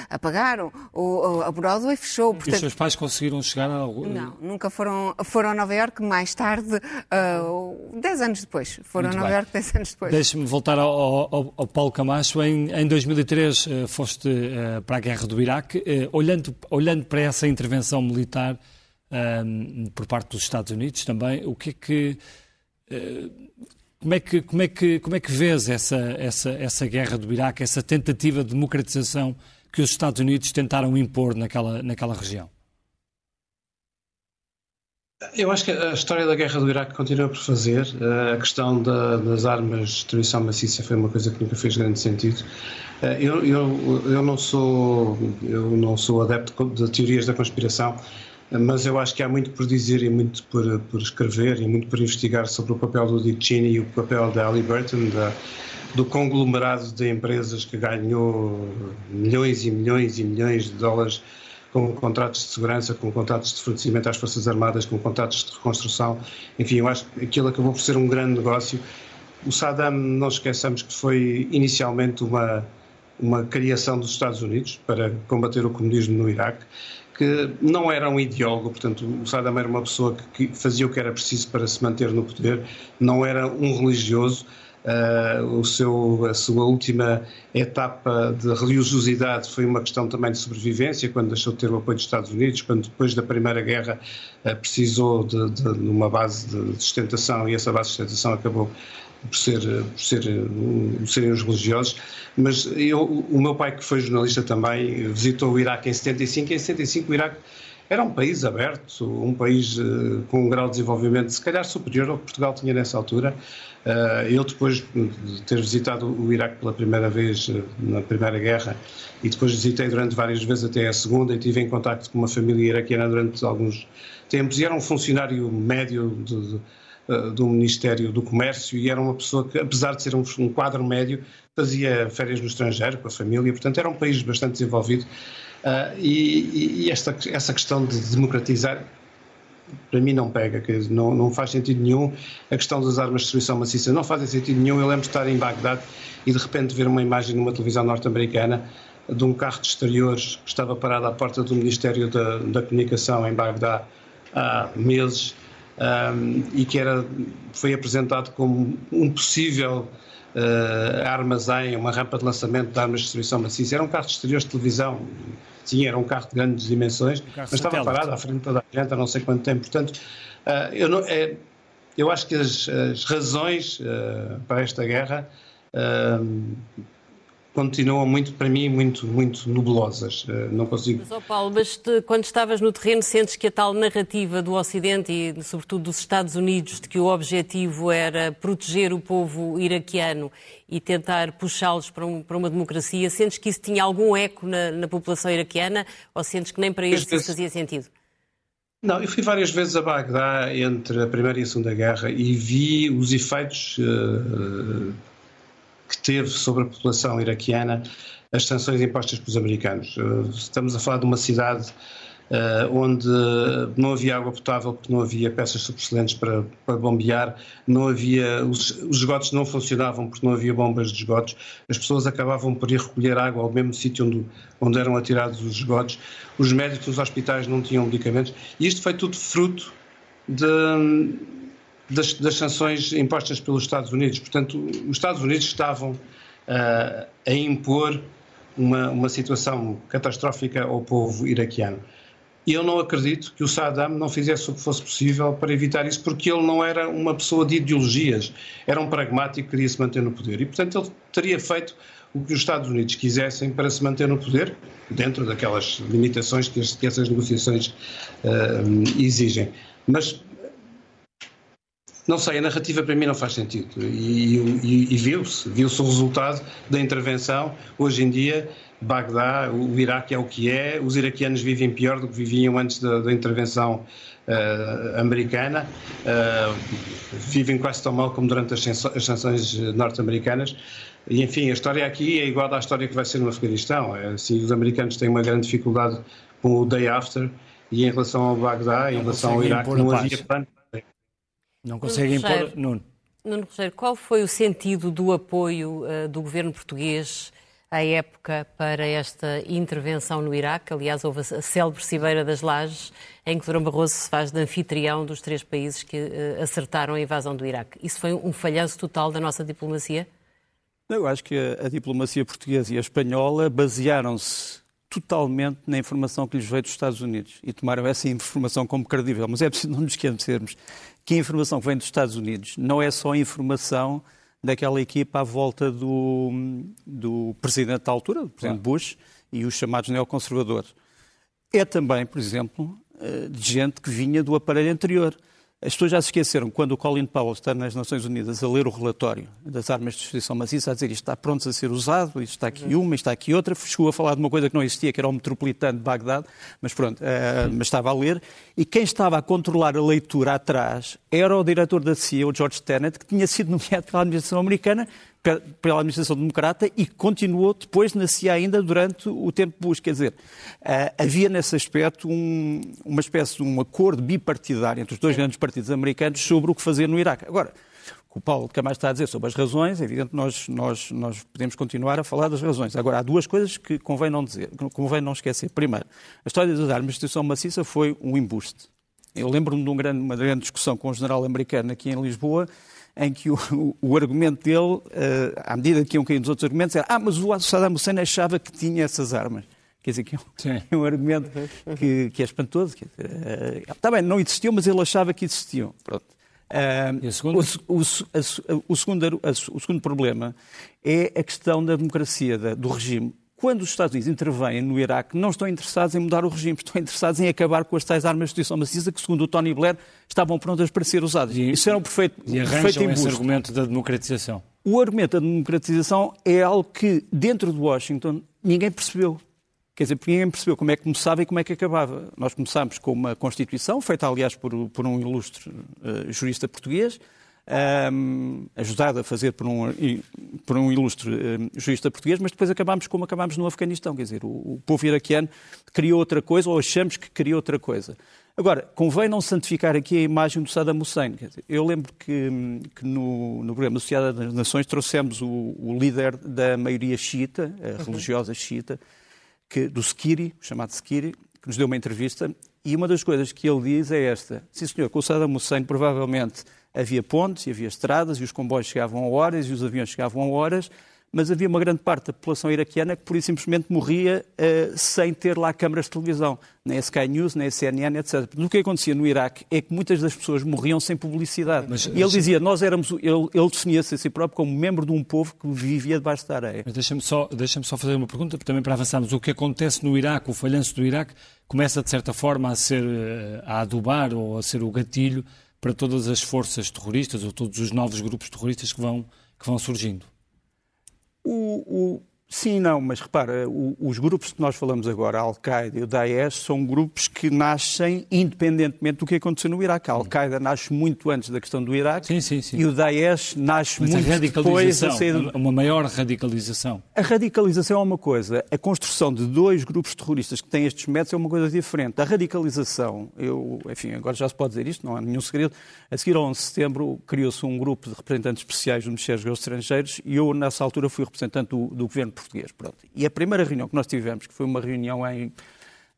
apagaram, o, a Broadway fechou. Portanto... E os seus pais conseguiram chegar a... Não, nunca foram, foram a Nova Iorque mais tarde, uh, 10 anos depois. Foram Muito a Nova Iorque 10 anos depois. Deixe-me voltar ao, ao, ao, Paulo Camacho. Em, em 2003 uh, foste uh, para a guerra do Iraque. Olhando, olhando para essa intervenção militar por parte dos Estados Unidos também, o que é que como é que, como é que, como é que vês essa, essa, essa guerra do Iraque, essa tentativa de democratização que os Estados Unidos tentaram impor naquela, naquela região? Eu acho que a história da guerra do Iraque continua por fazer. A questão da, das armas de destruição maciça foi uma coisa que nunca fez grande sentido. Eu, eu, eu, não, sou, eu não sou adepto de teorias da conspiração, mas eu acho que há muito por dizer e muito por, por escrever e muito por investigar sobre o papel do Dick Cheney e o papel da Halliburton, da, do conglomerado de empresas que ganhou milhões e milhões e milhões de dólares com contratos de segurança, com contratos de fornecimento às Forças Armadas, com contratos de reconstrução. Enfim, eu acho que aquilo acabou por ser um grande negócio. O Saddam, não esqueçamos que foi inicialmente uma uma criação dos Estados Unidos para combater o comunismo no Iraque, que não era um ideólogo, portanto, o Saddam era uma pessoa que fazia o que era preciso para se manter no poder, não era um religioso. Uh, o seu, a sua última etapa de religiosidade foi uma questão também de sobrevivência, quando deixou de ter o apoio dos Estados Unidos, quando depois da Primeira Guerra uh, precisou de, de, uma base de sustentação e essa base de sustentação acabou por, ser, por, ser, por serem os religiosos, mas eu, o meu pai, que foi jornalista também, visitou o Iraque em 75, e em 75 o Iraque era um país aberto, um país uh, com um grau de desenvolvimento se calhar superior ao que Portugal tinha nessa altura. Uh, eu depois de ter visitado o Iraque pela primeira vez na Primeira Guerra e depois visitei durante várias vezes até a Segunda e tive em contacto com uma família iraquiana durante alguns tempos e era um funcionário médio de, de eh, do Ministério do Comércio e era uma pessoa que, apesar de ser um, um, quadro médio, fazia férias no estrangeiro com a família, portanto era um país bastante desenvolvido. Uh, e, e esta, essa questão de democratizar para mim não pega, não, não faz sentido nenhum. A questão das armas de destruição maciça não faz sentido nenhum. Eu lembro de estar em Bagdade e de repente ver uma imagem numa televisão norte-americana de um carro de exteriores que estava parado à porta do Ministério da, da Comunicação em Bagdá há meses um, e que era, foi apresentado como um possível uh, armazém, uma rampa de lançamento de armas de destruição maciça. Era um carro de exteriores de televisão, sim, era um carro de grandes dimensões, um mas estava parado à frente de toda a gente há não sei quanto tempo. Portanto, uh, eu, não, é, eu acho que as, as razões uh, para esta guerra continuam muito, para mim, muito, muito nebulosas. Eh, não consigo. Mas, oh Paulo, mas te, quando estavas no terreno, sentes que a tal narrativa do Ocidente e, sobretudo, dos Estados Unidos, de que o objetivo era proteger o povo iraquiano e tentar puxá-los para, um, para, uma democracia, sentes que isso tinha algum eco na, na população iraquiana ou sentes que nem para eles isso fazia sentido? Não, eu fui várias vezes a Bagdá entre a Primeira e a Segunda Guerra e vi os efeitos uh, que teve sobre a população iraquiana as sanções impostas pelos americanos. Eh, estamos a falar de uma cidade Uh, onde não havia água potável porque não havia peças subexcelentes para, para bombear, não havia os, os esgotos não funcionavam porque não havia bombas de esgotos, as pessoas acabavam por ir recolher água ao mesmo sítio onde, onde eram atirados os esgotos, os médicos dos hospitais não tinham medicamentos e isto foi tudo fruto de das, das, sanções impostas pelos Estados Unidos. Portanto, os Estados Unidos estavam uh, a impor uma, uma situação catastrófica ao povo iraquiano. E eu não acredito que o Saddam não fizesse o que fosse possível para evitar isso, porque ele não era uma pessoa de ideologias, era um pragmático que queria se manter no poder. E, portanto, ele teria feito o que os Estados Unidos quisessem para se manter no poder, dentro daquelas limitações que, que essas negociações uh, exigem. Mas não sei, a narrativa para mim não faz sentido. E, e, e viu-se, viu-se o resultado da intervenção. Hoje em dia, Bagdá, o Iraque é o que é, os iraquianos vivem pior do que viviam antes da, da intervenção uh, americana, uh, vivem quase tão mal como durante as, as sanções norte-americanas. E, enfim, a história aqui é igual à história que vai ser no Afeganistão. É, assim, os americanos têm uma grande dificuldade com o day after, e em relação ao Bagdá, em relação ao Iraque, não havia plano não conseguem impor. Nuno. Nuno Rogério, qual foi o sentido do apoio uh, do governo português à época para esta intervenção no Iraque? Aliás, houve a célebre Cibeira das Lajes, em que Durão Barroso se faz de anfitrião dos três países que uh, acertaram a invasão do Iraque. Isso foi um falhanço total da nossa diplomacia? Eu acho que a, a diplomacia portuguesa e a espanhola basearam-se totalmente na informação que lhes veio dos Estados Unidos e tomaram essa informação como credível. Mas é preciso não nos esquecermos que a informação que vem dos Estados Unidos não é só a informação daquela equipa à volta do, do presidente da altura, do presidente claro. Bush, e os chamados neoconservadores. É também, por exemplo, eh, de gente que vinha do aparelho anterior. As pessoas já se esqueceram, quando o Colin Powell está nas Nações Unidas a ler o relatório das armas de destruição maciça, a dizer isto está pronto a ser usado, isto está aqui uma, isto está aqui outra, chegou a falar de uma coisa que não existia, que era o metropolitano de Bagdade, mas pronto, uh, mas estava a ler, e quem estava a controlar a leitura atrás era o diretor da CIA, o George Tenet, que tinha sido nomeado pela administração americana, pela administração democrata e continuou depois na CIA ainda durante o tempo Bush. Quer dizer, uh, havia nesse aspecto um, uma espécie de um acordo bipartidário entre os dois grandes partidos americanos sobre o que fazer no Iraque. Agora, o Paulo Camacho está a dizer sobre as razões, é evidente que nós, nós, nós podemos continuar a falar das razões. Agora, há duas coisas que convém não dizer, convém não esquecer. Primeiro, a história das armas de destruição maciça foi um embuste. Eu lembro-me de um grande, uma grande discussão com o general americano aqui em Lisboa, em que o, o, o argumento dele, uh, à medida que iam caindo os outros argumentos, era ah, mas o Saddam Hussein achava que tinha essas armas. Quer dizer, que é um, é um argumento que, que, é espantoso. Quer dizer, uh, está bem, não existiam, mas ele achava que existiam. Pronto. Uh, o, segundo? O, o, o, segundo, o segundo problema é a questão da democracia, da, do regime quando os Estados Unidos intervêm no Iraque, não estão interessados em mudar o regime, estão interessados em acabar com as tais armas de destruição maciça que, segundo o Tony Blair, estavam prontas para ser usadas. E, Isso era um perfeito, e perfeito esse argumento da democratização. O argumento da democratização é algo que, dentro de Washington, ninguém percebeu. Quer dizer, porque ninguém percebeu como é que começava e como é que acabava. Nós começámos com uma Constituição, feita, aliás, por, por um ilustre uh, jurista português, um, ajudado a fazer por um, por um ilustre um, jurista português, mas depois acabámos como acabámos no Afeganistão. Quer dizer, o, o povo iraquiano criou outra coisa, ou achamos que criou outra coisa. Agora, convém não santificar aqui a imagem do Saddam Hussein. Dizer, eu lembro que, que no, no, programa Sociedade das Nações trouxemos o, o líder da maioria xiita, a religiosa xiita, que, do Skiri, chamado Skiri, que nos deu uma entrevista, e uma das coisas que ele diz é esta. Sim, senhor, com o Saddam Hussein provavelmente havia pontes, havia estradas, e os comboios chegavam a horas, e os aviões chegavam a horas, mas havia uma grande parte da população iraquiana que, por e simplesmente, morria uh, sem ter lá câmaras de televisão, nem a Sky News, nem a CNN, etc. O que acontecia no Iraque é que muitas das pessoas morriam sem publicidade. Mas, e ele dizia, nós éramos, ele, ele definia-se a si próprio como membro de um povo que vivia debaixo da areia. Mas deixa-me só, deixa só fazer uma pergunta, também para avançarmos. O que acontece no Iraque, o falhanço do Iraque, começa, de certa forma, a ser, eh, a adubar ou a ser o gatilho para todas as forças terroristas ou todos os novos grupos terroristas que vão, que vão surgindo? O, o, Sim, não, mas repara, os grupos que nós falamos agora, a Al-Qaeda e o Daesh, são grupos que nascem independentemente do que aconteceu no Iraque. A Al-Qaeda nasce muito antes da questão do Iraque sim, sim, sim. e o Daesh nasce mas muito depois a sair... Uma maior radicalização. A radicalização é uma coisa, a construção de dois grupos terroristas que têm estes métodos é uma coisa diferente. A radicalização, eu, enfim, agora já se pode dizer isto, não há nenhum segredo, a seguir ao 11 de setembro criou-se um grupo de representantes especiais do Ministério dos Estrangeiros e eu, nessa altura, fui representante do, do governo português. Pronto. E a primeira reunião que nós tivemos, que foi uma reunião em,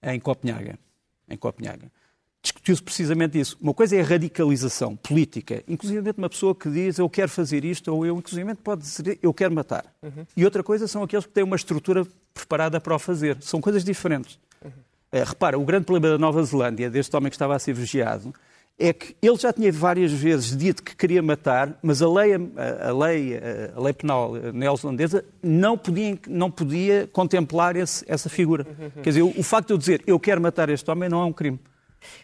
em Copenhaga, em Copenhaga, discutiu-se precisamente isso. Uma coisa é a radicalização política, inclusive uma pessoa que diz eu quero fazer isto, ou eu, inclusive, pode dizer eu quero matar. Uhum. E outra coisa são aqueles que têm uma estrutura preparada para o fazer. São coisas diferentes. Uhum. É, repara, o grande problema da Nova Zelândia, deste homem que estava a ser vigiado, é que ele já tinha várias vezes dito que queria matar, mas a lei, a, lei, a lei penal neozelandesa não podia, não podia contemplar esse, essa figura. Quer dizer, o, o, facto de eu dizer eu quero matar este homem não é um crime.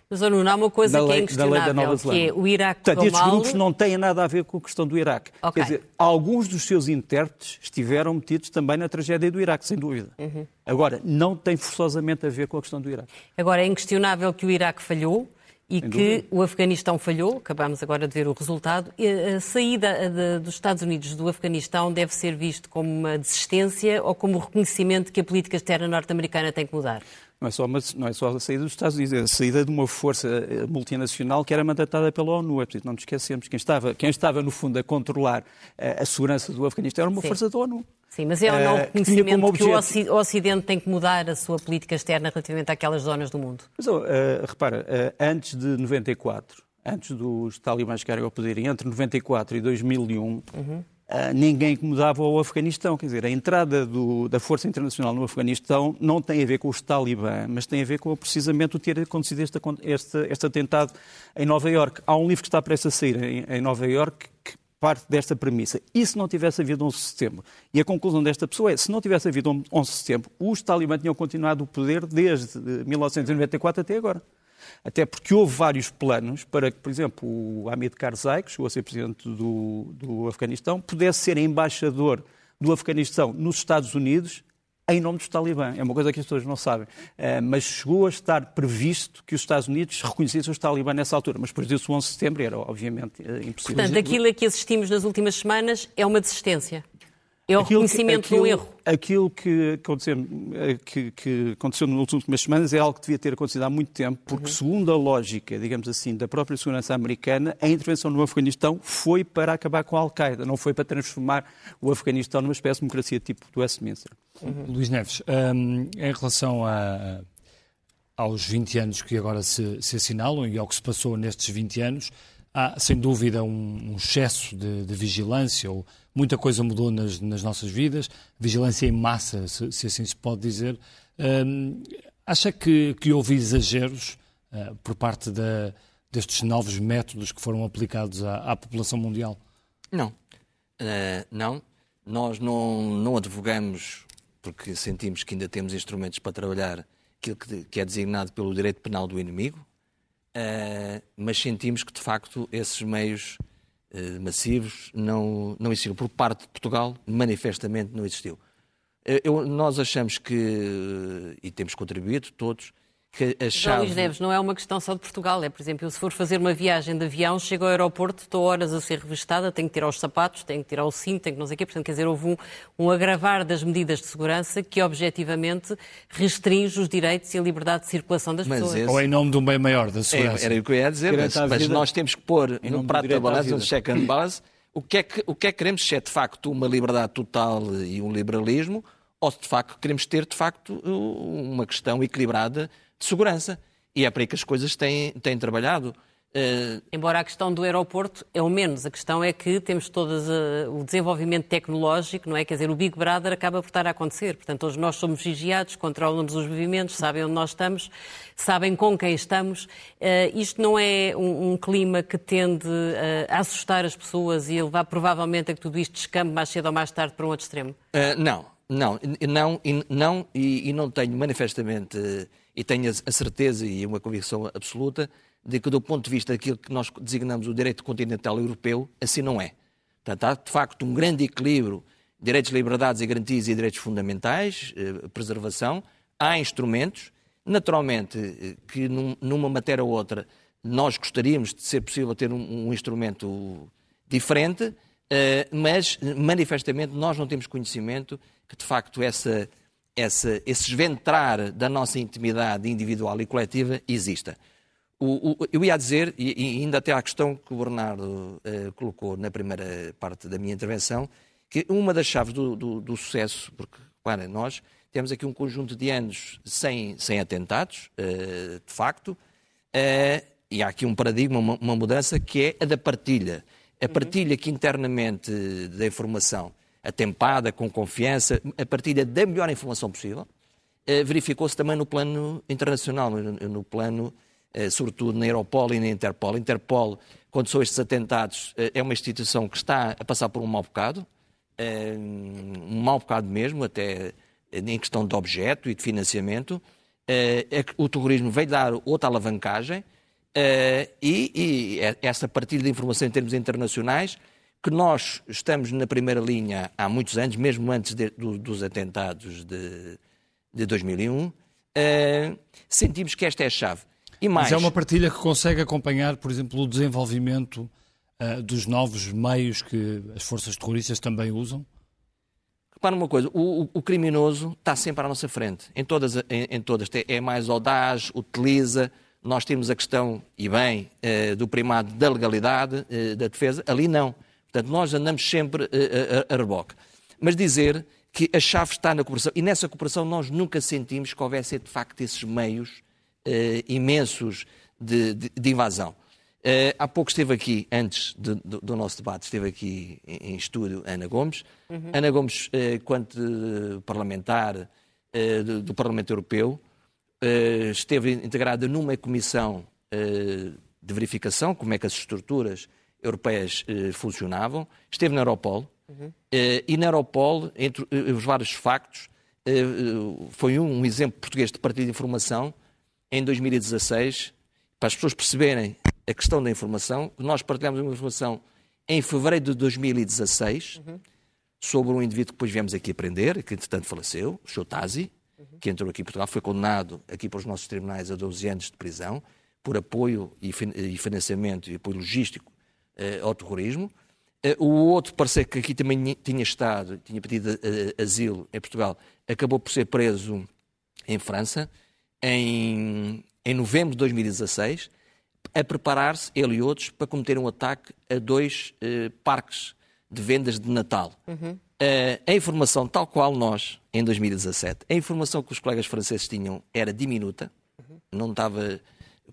Mas, oh, Nuno, há uma coisa da que é lei, é inquestionável, que é o Iraque Portanto, estes mal... grupos não têm nada a ver com a questão do Iraque. Okay. Quer dizer, alguns dos seus intérpretes estiveram metidos também na tragédia do Iraque, sem dúvida. Uhum. Agora, não tem forçosamente a ver com a questão do Iraque. Agora, é inquestionável que o Iraque falhou, e que o Afeganistão falhou, acabamos agora de ver o resultado. A saída de, dos Estados Unidos do Afeganistão deve ser visto como uma desistência ou como reconhecimento que a política externa norte-americana tem que mudar? Não é, só uma, não é só a saída dos Estados Unidos, é a saída de uma força eh, multinacional que era mandatada pela ONU. É preciso não nos esquecemos. Quem estava, quem estava, no fundo, a controlar a, eh, a segurança do Afeganistão era uma Sim. força da ONU. Sim, mas é ou não o eh, reconhecimento que, o Ocidente tem que mudar a sua política externa relativamente àquelas zonas do mundo? Mas, uh, repara, uh, antes de 94, antes dos talibãs chegarem ao poder, entre 94 e 2001, uhum. uh, ninguém mudava o Afeganistão. Quer dizer, a entrada do, da Força Internacional no Afeganistão não tem a ver com os talibãs, mas tem a ver com precisamente o ter acontecido este, este, este atentado em Nova Iorque. Há um livro que está prestes a sair em, em Nova Iorque que parte desta premissa. E se não tivesse havido 11 de setembro? E a conclusão desta pessoa é, se não tivesse havido 11 de setembro, os talibãs tinham continuado o poder desde 1994 até agora. Até porque houve vários planos para que, por exemplo, o Hamid Karzai, que chegou a ser presidente do, do Afeganistão, pudesse ser embaixador do Afeganistão nos Estados Unidos em nome dos talibã. É uma coisa que as pessoas não sabem. Uh, mas chegou a estar previsto que os Estados Unidos reconhecessem os talibã nessa altura. Mas depois disso, o 11 de setembro era, obviamente, uh, impossível. Portanto, aquilo a que assistimos nas últimas semanas é uma desistência. É o reconhecimento do erro. Aquilo que aconteceu, que, que aconteceu nas últimas semanas é algo que devia ter acontecido há muito tempo, porque, uhum. segundo a lógica, digamos assim, da própria segurança americana, a intervenção no Afeganistão foi para acabar com a Al-Qaeda, não foi para transformar o Afeganistão numa espécie de democracia tipo do Westminster. Uhum. Luís Neves, um, em relação a, aos 20 anos que agora se, se assinalam e ao que se passou nestes 20 anos, há sem dúvida um, um excesso de, de, vigilância, ou muita coisa mudou nas, nas nossas vidas, vigilância em massa, se, se assim se pode dizer. Um, acha que, que houve exageros uh, por parte da, destes novos métodos que foram aplicados à, à população mundial? Não. Uh, não. Nós não, não advogamos porque sentimos que ainda temos instrumentos para trabalhar aquilo que, que é designado pelo direito penal do inimigo, Uh, mas sentimos que, de facto, esses meios uh, massivos não, não existiram. Por parte de Portugal, manifestamente não existiu. Uh, eu, nós achamos que, e temos contribuído todos, que a chave... Luís Neves, não é uma questão só de Portugal. É, por exemplo, eu, se for fazer uma viagem de avião, chego ao aeroporto, estou horas a ser revistada, tenho que tirar os sapatos, tenho que tirar o cinto, tenho que não sei o quê. Portanto, quer dizer, houve um, um agravar das medidas de segurança que, objetivamente, restringe os direitos e a liberdade de circulação das mas pessoas. Esse... Ou em nome de um bem maior da segurança. É, era o que eu ia dizer, mas, mas, nós temos que pôr no prato da balança, um check and balance, o que, é que, o que é que queremos, se é de facto uma liberdade total e um liberalismo, ou se de facto queremos ter, de facto, uma questão equilibrada de segurança. E é para aí que as coisas têm, têm trabalhado. Uh... Embora a questão do aeroporto é o menos, a questão é que temos todo uh, o desenvolvimento tecnológico, não é? Quer dizer, o Big Brother acaba por estar a acontecer. Portanto, hoje nós somos vigiados, controlam-nos os movimentos, sabem onde nós estamos, sabem com quem estamos. Uh, isto não é um, um clima que tende a assustar as pessoas e a levar provavelmente a que tudo isto descambe mais cedo ou mais tarde para um outro extremo? não, não, não, e, não e, e não tenho manifestamente e tenho a certeza e uma convicção absoluta de que, do ponto de vista daquilo que nós designamos o direito continental europeu, assim não é. Portanto, há de facto um grande equilíbrio direitos, liberdades e garantias e direitos fundamentais, eh, preservação. Há instrumentos, naturalmente, eh, que num, numa matéria ou outra nós gostaríamos de ser possível ter um, um instrumento diferente, eh, mas manifestamente nós não temos conhecimento que de facto essa essa, esse esventrar da nossa intimidade individual e coletiva exista. O, o, eu ia dizer, e, e, ainda até à questão que o Bernardo uh, colocou na primeira parte da minha intervenção, que uma das chaves do, do, do sucesso, porque, para nós temos aqui um conjunto de anos sem, sem atentados, uh, de facto, uh, e há aqui um paradigma, uma, uma, mudança, que é a da partilha. A partilha que internamente da informação atempada, com confiança, a partilha da melhor informação possível. Eh, verificou-se também no plano internacional, no plano, eh, sobretudo na Europol e na Interpol. A Interpol, quando são estes atentados, eh, é uma instituição que está a passar por um mau bocado, um mau bocado mesmo, até em questão de objeto e de financiamento. É o terrorismo veio dar outra alavancagem e, essa partilha de informação em termos internacionais que nós estamos na primeira linha há muitos anos, mesmo antes de, do, dos atentados de, de 2001, uh, eh, sentimos que esta é a chave. E mais... Mas é uma partilha que consegue acompanhar, por exemplo, o desenvolvimento uh, dos novos meios que as forças terroristas também usam? Repara uma coisa, o, o, criminoso está sempre à nossa frente, em todas, em, em todas. É mais audaz, utiliza, nós temos a questão, e bem, uh, do primado da legalidade, da defesa, ali não. Portanto, nós andamos sempre a, eh, a, a reboque. Mas dizer que a chave está na cooperação, e nessa cooperação nós nunca sentimos que houvesse de facto esses meios imensos de, de, de invasão. Há pouco esteve aqui, antes de, do, do, nosso debate, esteve aqui em, em estúdio Ana Gomes. Uhum. Ana Gomes, uh, quanto parlamentar do, do, Parlamento Europeu, esteve integrada numa comissão de verificação, como é que as estruturas europeias eh, funcionavam, esteve na Europol, uhum. eh, e na Europol, entre eh, os vários factos, foi um, um, exemplo português de partilha de informação em 2016, para as pessoas perceberem a questão da informação, nós partilhamos uma informação em fevereiro de 2016 uhum. sobre um indivíduo que depois viemos aqui aprender, que entretanto faleceu, o Chotazi, uhum. que entrou aqui em Portugal, foi condenado aqui para os nossos tribunais a 12 anos de prisão por apoio e financiamento e apoio logístico ao terrorismo. O outro parceiro que aqui também tinha estado, tinha pedido asilo em Portugal, acabou por ser preso em França em, em novembro de 2016, a preparar-se, ele e outros, para cometer um ataque a dois eh, parques de vendas de Natal. Uhum. Uh, a informação, tal qual nós, em 2017, a informação que os colegas franceses tinham era diminuta, uhum. não estava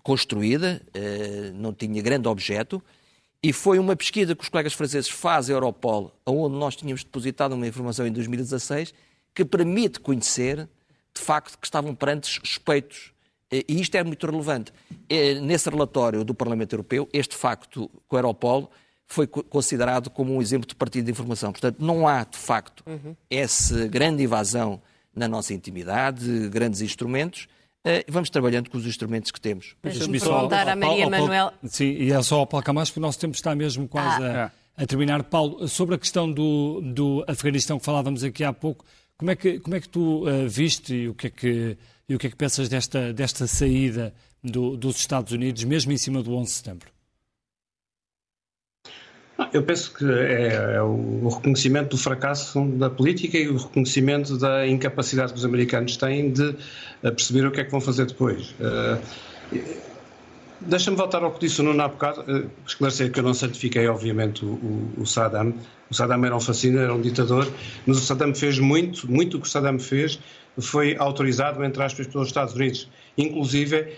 construída, uh, não tinha grande objeto, e foi uma pesquisa que os colegas franceses fazem a Europol, onde nós tínhamos depositado uma informação em 2016, que permite conhecer, de facto, que estavam perante suspeitos. E isto é muito relevante. Nesse relatório do Parlamento Europeu, este facto com a Europol foi considerado como um exemplo de partido de informação. Portanto, não há, de facto, uhum. essa grande invasão na nossa intimidade, grandes instrumentos. Uh, vamos trabalhando com os instrumentos que temos. Deixa-me perguntar à Maria Manuel. Sim, e é só ao Paulo Camacho, porque o nosso tempo está mesmo quase ah. a, a, terminar. Paulo, sobre a questão do, do Afeganistão que falávamos aqui há pouco, como é que, como é que tu uh, viste e o que é que, e o que, é que pensas desta, desta saída do, dos Estados Unidos, mesmo em cima do 11 de setembro? Eu penso que é, é, o reconhecimento do fracasso da política e o reconhecimento da incapacidade que os americanos têm de eh, perceber o que é que vão fazer depois. Uh, Deixa-me voltar ao que disse o Nuno há bocado, uh, esclarecer que eu não certifiquei, obviamente, o, o, Saddam. O Saddam era um fascínio, era um ditador, mas o Saddam fez muito, muito o que o Saddam fez foi autorizado, entre aspas, pelos Estados Unidos. Inclusive,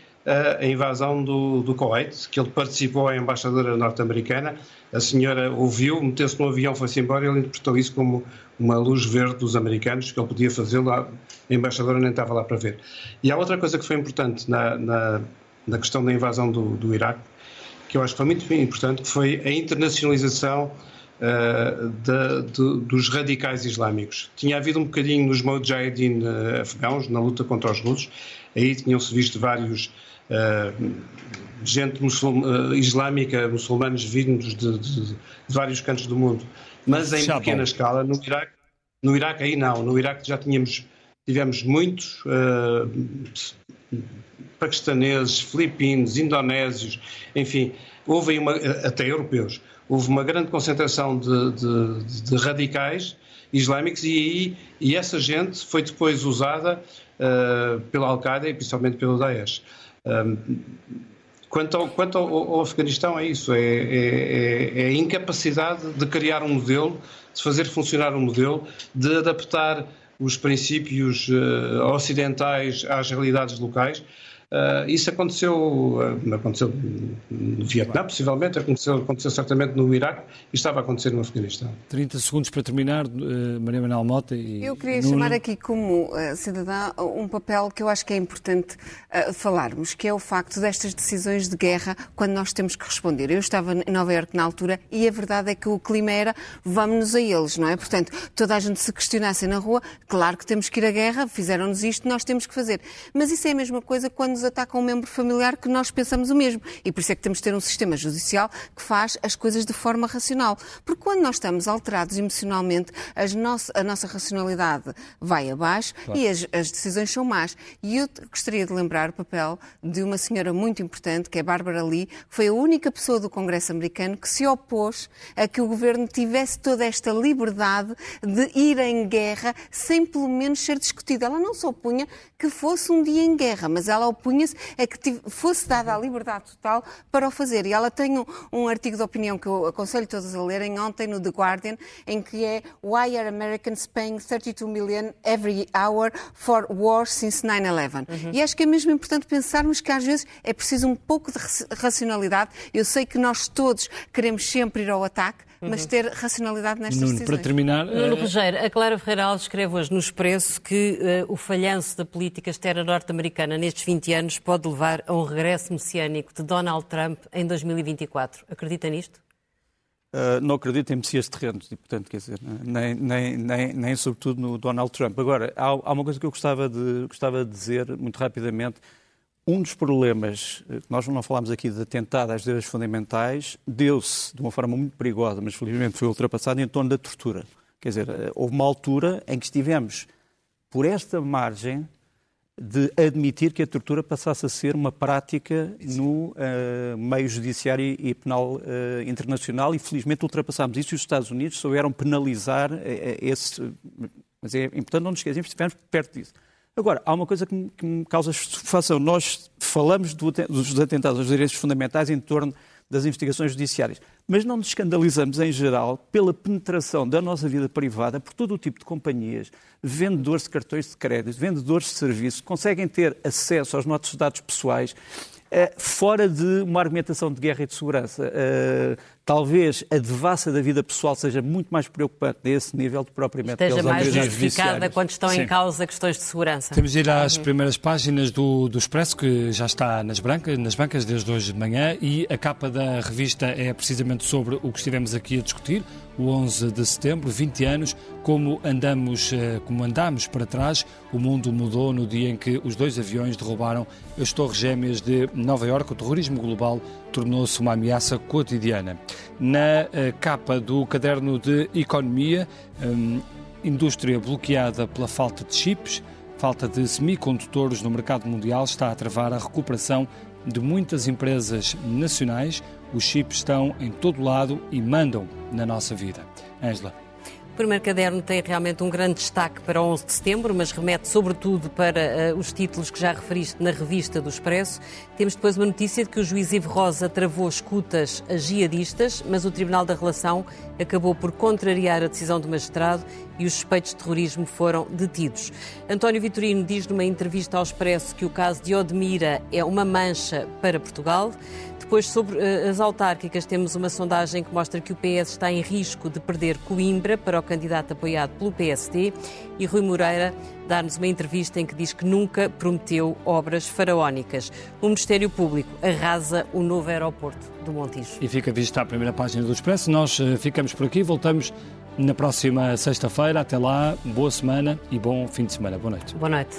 a invasão do, do Kuwait, que ele participou, a embaixadora norte-americana, a senhora ouviu, meteu-se no avião, foi-se embora e ele interpretou isso como uma luz verde dos americanos, que ele podia fazê-lo, a embaixadora nem estava lá para ver. E há outra coisa que foi importante na, na, na questão da invasão do, do Iraque, que eu acho que foi muito importante, que foi a internacionalização uh, de, de, dos radicais islâmicos. Tinha havido um bocadinho nos Mujahideen uh, afegãos, na luta contra os russos, aí tinham-se visto vários gente muçul, uh, islâmica, muçulmanos vindos de, de, de, vários cantos do mundo, mas em já pequena bom. escala. No Iraque, no Iraque aí não. No Iraque já tínhamos tivemos muitos uh, paquistaneses, filipinos, indonésios, enfim, houve aí uma, até europeus, houve uma grande concentração de, de, de radicais islâmicos e, aí, e essa gente foi depois usada uh, pela Al-Qaeda e principalmente pelo Daesh. Quanto ao, quanto ao, ao, Afeganistão, é isso: é, é, é, a incapacidade de criar um modelo, de fazer funcionar um modelo, de adaptar os princípios uh, ocidentais às realidades locais Uh, isso aconteceu, uh, aconteceu no Vietnã, possivelmente, aconteceu, aconteceu certamente no Iraque e estava a acontecer no Afeganistão. 30 segundos para terminar, uh, Maria Manuel Mota. E eu queria Nuno. chamar aqui como cidadã um papel que eu acho que é importante falarmos, que é o facto destas decisões de guerra quando nós temos que responder. Eu estava em Nova Iorque na altura e a verdade é que o clima era vamos-nos a eles, não é? Portanto, toda a gente se questionasse na rua, claro que temos que ir à guerra, fizeram-nos isto, nós temos que fazer. Mas isso é a mesma coisa quando nos ataca um membro familiar que nós pensamos o mesmo. E por isso é que temos de ter um sistema judicial que faz as coisas de forma racional. Porque quando nós estamos alterados emocionalmente, nosso, a nossa racionalidade vai abaixo claro. e as, as, decisões são más. E eu gostaria de lembrar o papel de uma senhora muito importante, que é Barbara Lee, que foi a única pessoa do Congresso americano que se opôs a que o governo tivesse toda esta liberdade de ir em guerra sem pelo menos ser discutida. Ela não se opunha que fosse um dia em guerra, mas ela opunha opunha-se a que fosse dada a liberdade total para o fazer. E ela tem um, um artigo de opinião que eu aconselho todos a lerem ontem no The Guardian, em que é Why are Americans paying 32 million every hour for war since 9-11? Uhum. E acho que é mesmo importante pensarmos que às vezes é preciso um pouco de racionalidade. Eu sei que nós todos queremos sempre ir ao ataque, mas uhum. ter racionalidade nestas Nuno, decisões. Para terminar... Nuno uh... Rogério, a Clara Ferreira Alves escreve hoje no Expresso que uh, o falhanço da política externa norte-americana nestes 20 anos pode levar a um regresso messiânico de Donald Trump em 2024. Acredita nisto? Uh, não acredito em messias terrenos, e, portanto, quer dizer, nem, nem, nem, nem sobretudo no Donald Trump. Agora, há, há uma coisa que eu gostava de, gostava de dizer, muito rapidamente, um dos problemas, eh, nós não falámos aqui de atentado às direitos fundamentais, deu-se de uma forma muito perigosa, mas felizmente foi ultrapassado em torno da tortura. Quer dizer, eh, houve uma altura em que estivemos por esta margem de admitir que a tortura passasse a ser uma prática no uh, meio judiciário e penal uh, internacional e felizmente ultrapassámos isso e os Estados Unidos souberam penalizar uh, esse. Mas é importante não nos esquecermos que estivemos perto disso. Agora, há uma coisa que me, que me causa estupefação. Nós falamos do, dos atentados aos direitos fundamentais em torno das investigações judiciárias. Mas não nos escandalizamos, em geral, pela penetração da nossa vida privada por todo o tipo de companhias, vendedores de cartões de crédito, vendedores de serviços, conseguem ter acesso aos nossos dados pessoais eh, fora de uma argumentação de guerra e de segurança. Talvez a devassa da vida pessoal seja muito mais preocupante nesse nível do que propriamente Esteja mais justificada quando estão Sim. em causa questões de segurança. Temos de ir às primeiras páginas do, do Expresso, que já está nas, brancas, nas bancas desde hoje de manhã, e a capa da revista é precisamente sobre o que estivemos aqui a discutir, o 11 de setembro, 20 anos, como andamos, eh, como andamos para trás, o mundo mudou no dia em que os dois aviões derrubaram as torres gêmeas de Nova Iorque. O terrorismo global tornou-se uma ameaça cotidiana. Na eh, capa do caderno de Economia, hum, indústria bloqueada pela falta de chips, falta de semicondutores no mercado mundial está a travar a recuperação de muitas empresas nacionais. Os chips estão em todo lado e mandam na nossa vida. Ângela. Primeiro caderno tem realmente um grande destaque para 11 de setembro, mas remete sobretudo para uh, os títulos que já referiste na revista do Expresso. Temos depois uma notícia de que o juiz Ivo Rosa travou escutas a jihadistas, mas o Tribunal da Relação acabou por contrariar a decisão do magistrado e os suspeitos de terrorismo foram detidos. António Vitorino diz numa entrevista ao Expresso que o caso de Odmira é uma mancha para Portugal. Depois, sobre uh, as autárquicas, temos uma sondagem que mostra que o PS está em risco de perder Coimbra para o candidato apoiado pelo PSD e Rui Moreira dá-nos uma entrevista em que diz que nunca prometeu obras faraónicas. O Ministério Público arrasa o novo aeroporto do Montijo. E fica vista a primeira página do Expresso. Nós uh, ficamos por aqui, voltamos na próxima sexta-feira. Até lá, boa semana e bom fim de semana. Boa noite. Boa noite.